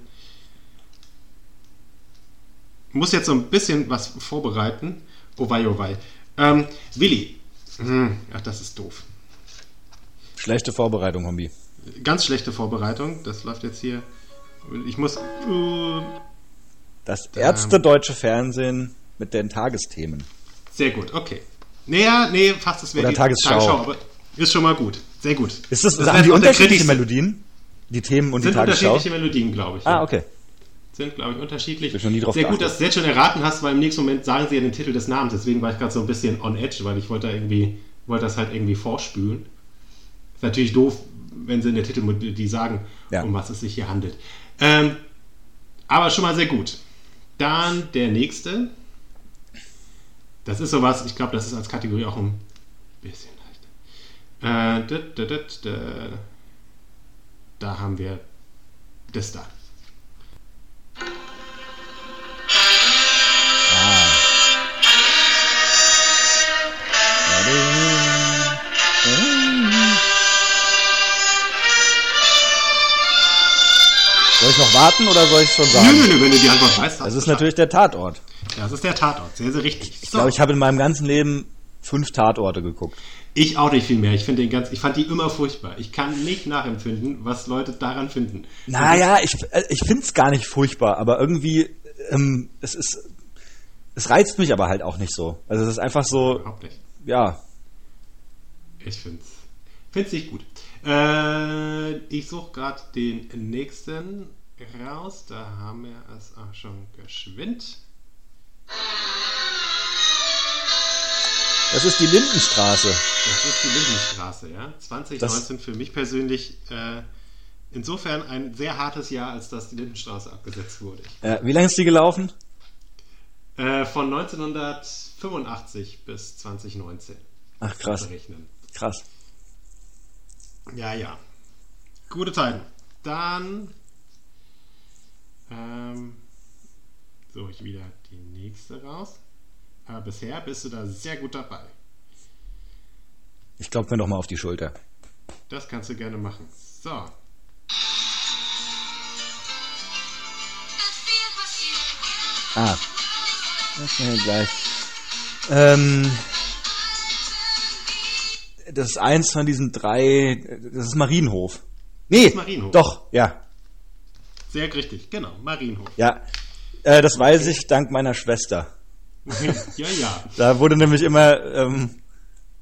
muss jetzt so ein bisschen was vorbereiten. Oh wei, oh wei. Ähm, Willi. Hm, ach, das ist doof. Schlechte Vorbereitung, Hombi. Ganz schlechte Vorbereitung. Das läuft jetzt hier. Ich muss. Äh, Das ärztedeutsche Fernsehen mit den Tagesthemen. sehr gut, okay. Naja, nee, fast das wäre Oder Tagesschau. aber ist schon mal gut. Sehr gut. Ist das, das haben die unterschiedliche Melodien? Die Themen und Sind die Tagesschau? unterschiedliche Melodien, glaube ich. Ah, ja. Sind, glaube ich, unterschiedlich. Ich noch nie drauf Sehr gut, geachtet. dass du jetzt schon erraten hast, weil im nächsten Moment sagen sie ja den Titel des Namens. Deswegen war ich gerade so ein bisschen on edge, weil ich wollte da irgendwie, wollte das halt irgendwie vorspülen. Ist natürlich doof, wenn sie in der Titelmelodie sagen, Ja. um was es sich hier handelt. Ähm, aber schon mal sehr gut. Dann der nächste. Das ist sowas, ich glaube, das ist als Kategorie auch ein bisschen leichter. Äh, da, da, da, da, da haben wir das da. Soll ich noch warten oder soll ich schon sagen? Nö, nö, nö, wenn du die Antwort weißt. Das ist natürlich der Tatort. Das ist der Tatort, sehr, sehr richtig. Ich glaube, ich habe in meinem ganzen Leben fünf Tatorte geguckt. Ich auch nicht viel mehr. Ich finde den ganz, ich fand die immer furchtbar. Ich kann nicht nachempfinden, was Leute daran finden. Naja, ich, äh, ich finde es gar nicht furchtbar, aber irgendwie, ähm, es ist, es reizt mich aber halt auch nicht so. Also es ist einfach so, Überhaupt nicht. ja, Ich finde es nicht gut. Äh, ich suche gerade den nächsten raus. Da haben wir es auch schon geschwind. das ist die Lindenstraße. Das ist die Lindenstraße, ja. 2019 für mich persönlich äh, insofern ein sehr hartes Jahr, als dass die Lindenstraße abgesetzt wurde. Äh, wie lange ist die gelaufen? Äh, von 1985 bis 2019 Ach krass, berechnen. krass. Ja, ja. Gute Zeiten. Dann ähm, suche ich wieder die nächste raus. Aber bisher bist du da sehr gut dabei. Ich klopfe mir doch mal auf die Schulter. Das kannst du gerne machen. So. Ah. Das mir gleich. Ähm, das ist eins von diesen drei. Das ist Marienhof. Nee, ist Marienhof. doch, ja. Sehr richtig. Genau. Marienhof. Ja. Äh, das weiß ich dank meiner Schwester. ja, ja. Da wurde nämlich immer, ähm,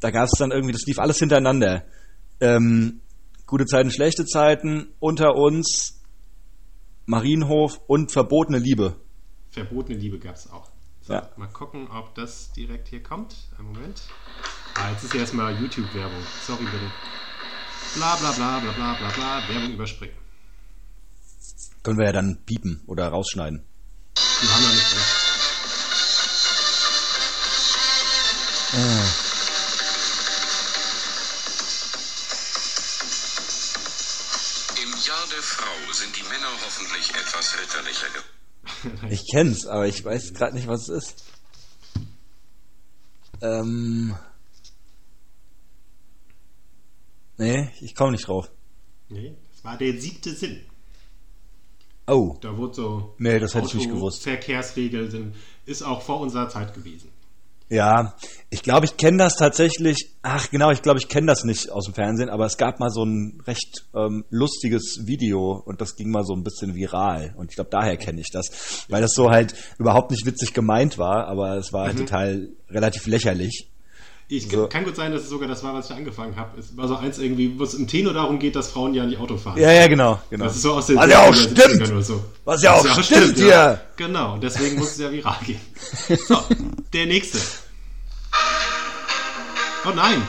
da gab es dann irgendwie, das lief alles hintereinander. Ähm, gute Zeiten, schlechte Zeiten, unter uns, Marienhof und verbotene Liebe. Verbotene Liebe gab es auch. So, Ja. mal gucken, ob das direkt hier kommt. Einen Moment. Ah, jetzt ist ja erstmal YouTube-Werbung. Sorry bitte. Bla bla bla bla bla bla bla. Werbung überspringen. Können wir ja dann piepen oder rausschneiden. Die haben ja nicht recht. Im Jahr der Frau sind die Männer hoffentlich etwas ritterlicher geworden. Ich kenn's, aber ich weiß gerade nicht, was es ist. Ähm. Nee, ich komme nicht drauf. Nee, das war der siebte Sinn. Oh. Da wurde so. Nee, das hätte ich nicht gewusst. Verkehrsregeln sind, ist auch vor unserer Zeit gewesen. Ja, ich glaube, ich kenne das tatsächlich. Ach, genau, ich glaube, ich kenne das nicht aus dem Fernsehen, aber es gab mal so ein recht ähm, lustiges Video und das ging mal so ein bisschen viral. Und ich glaube, daher kenne ich das, weil das so halt überhaupt nicht witzig gemeint war, aber es war halt total relativ lächerlich. Ich So. kann gut sein, dass es sogar das war, was ich angefangen habe. Es war so eins irgendwie, wo es im Tenor darum geht, dass Frauen ja nicht Auto fahren. Ja, ja, genau, genau. Das ist so aus den Was ja auch 60ern, 70ern stimmt. So. Was ja auch stimmt hier. ja. Genau, deswegen muss es ja viral gehen. So, der nächste. Oh nein!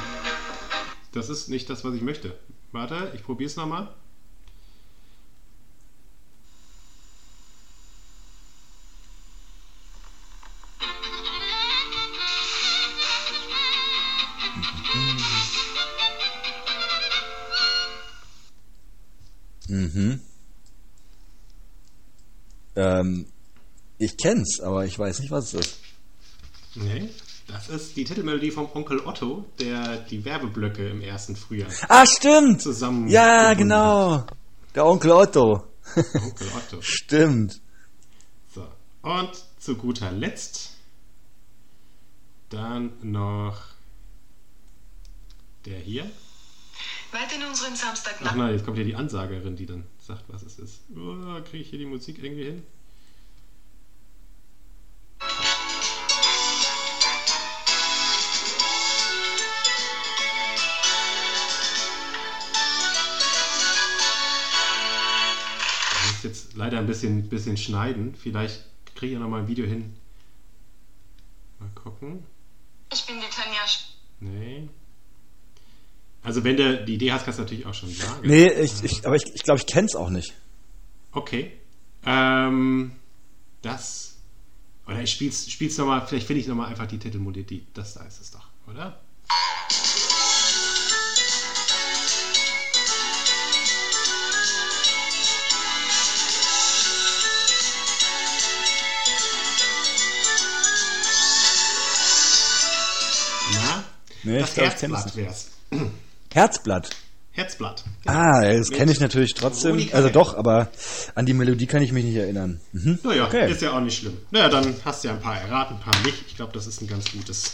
Das ist nicht das, was ich möchte. Warte, ich probier's nochmal. Kenn's, aber ich weiß nicht, was es ist. Nee, das ist die Titelmelodie vom Onkel Otto, der die Werbeblöcke im ersten Frühjahr Ah, stimmt! zusammen. Ja, genau. Der Onkel Otto. Onkel Otto. Stimmt. So. Und zu guter Letzt dann noch der hier. Weiter in unserem Ach Samstagnacht. nein, jetzt kommt ja die Ansagerin, die dann sagt, was es ist. Oh, Kriege ich hier die Musik irgendwie hin? Leider ein bisschen, bisschen schneiden. Vielleicht kriege ich ja noch mal ein Video hin. Mal gucken. Ich bin die Tanja. Nee. Also wenn du die Idee hast, kannst du natürlich auch schon sagen. Nee, ich, ich, aber ich, ich glaube, ich kenn's auch nicht. Okay. Ähm, das. Oder ich spiel's, spiel's nochmal, vielleicht finde ich nochmal einfach die Titelmelodie. Das da ist es doch, oder? Nee, das ich glaub, Herzblatt wär's. Herzblatt. Herzblatt. Ah, das kenne ich natürlich trotzdem. Also doch, aber an die Melodie kann ich mich nicht erinnern. Mhm. Naja, Okay. ist ja auch nicht schlimm. Naja, dann hast du ja ein paar erraten, ein paar nicht. Ich glaube, das ist ein ganz gutes,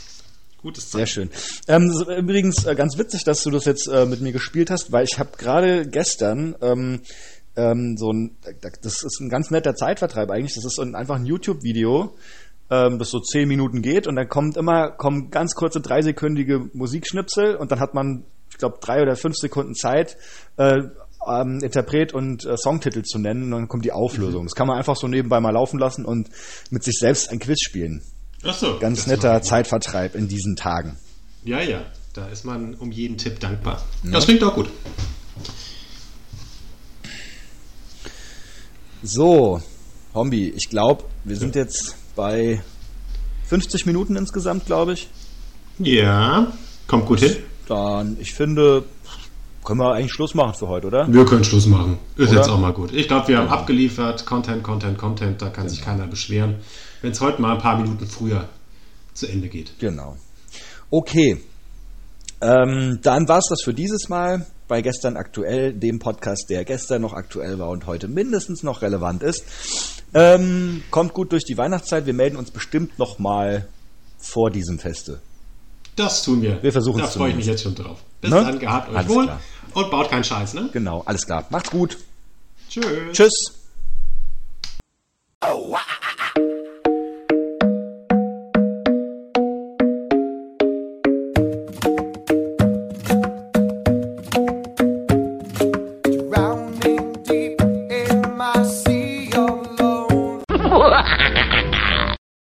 gutes Sehr schön. Ähm, übrigens äh, ganz witzig, dass du das jetzt äh, mit mir gespielt hast, weil ich habe gerade gestern ähm, ähm, so ein, das ist ein ganz netter Zeitvertreib eigentlich. Das ist so ein, einfach ein YouTube-Video, ähm, das so zehn Minuten geht und dann kommt immer kommen ganz kurze dreisekündige Musikschnipsel und dann hat man, ich glaube, drei oder fünf Sekunden Zeit. Äh, ähm, Interpret und äh, Songtitel zu nennen und dann kommt die Auflösung. Das kann man einfach so nebenbei mal laufen lassen und mit sich selbst ein Quiz spielen. Ach so, Ganz netter Zeitvertreib in diesen Tagen. Ja, ja, da ist man um jeden Tipp dankbar. Ja. Das klingt auch gut. So, Hombi, ich glaube, wir sind jetzt bei 50 Minuten insgesamt, glaube ich. Ja, kommt gut hin. Dann, ich finde, können wir eigentlich Schluss machen für heute, oder? Wir können Schluss machen. Ist Oder? jetzt auch mal gut. Ich glaube, wir haben abgeliefert. Content, Content, Content. Da kann sich keiner beschweren. Wenn es heute mal ein paar Minuten früher zu Ende geht. Genau. Okay. Ähm, dann war es das für dieses Mal bei gestern aktuell, dem Podcast, der gestern noch aktuell war und heute mindestens noch relevant ist. Ähm, kommt gut durch die Weihnachtszeit. Wir melden uns bestimmt noch mal vor diesem Feste. Das tun wir. Wir versuchen Da es freue ich mich jetzt schon drauf. Bis Ne? dann, gehabt euch Alles wohl klar. und baut keinen Scheiß, ne? Genau, alles klar. Macht's gut. Tschüss. Tschüss. Oh, wow.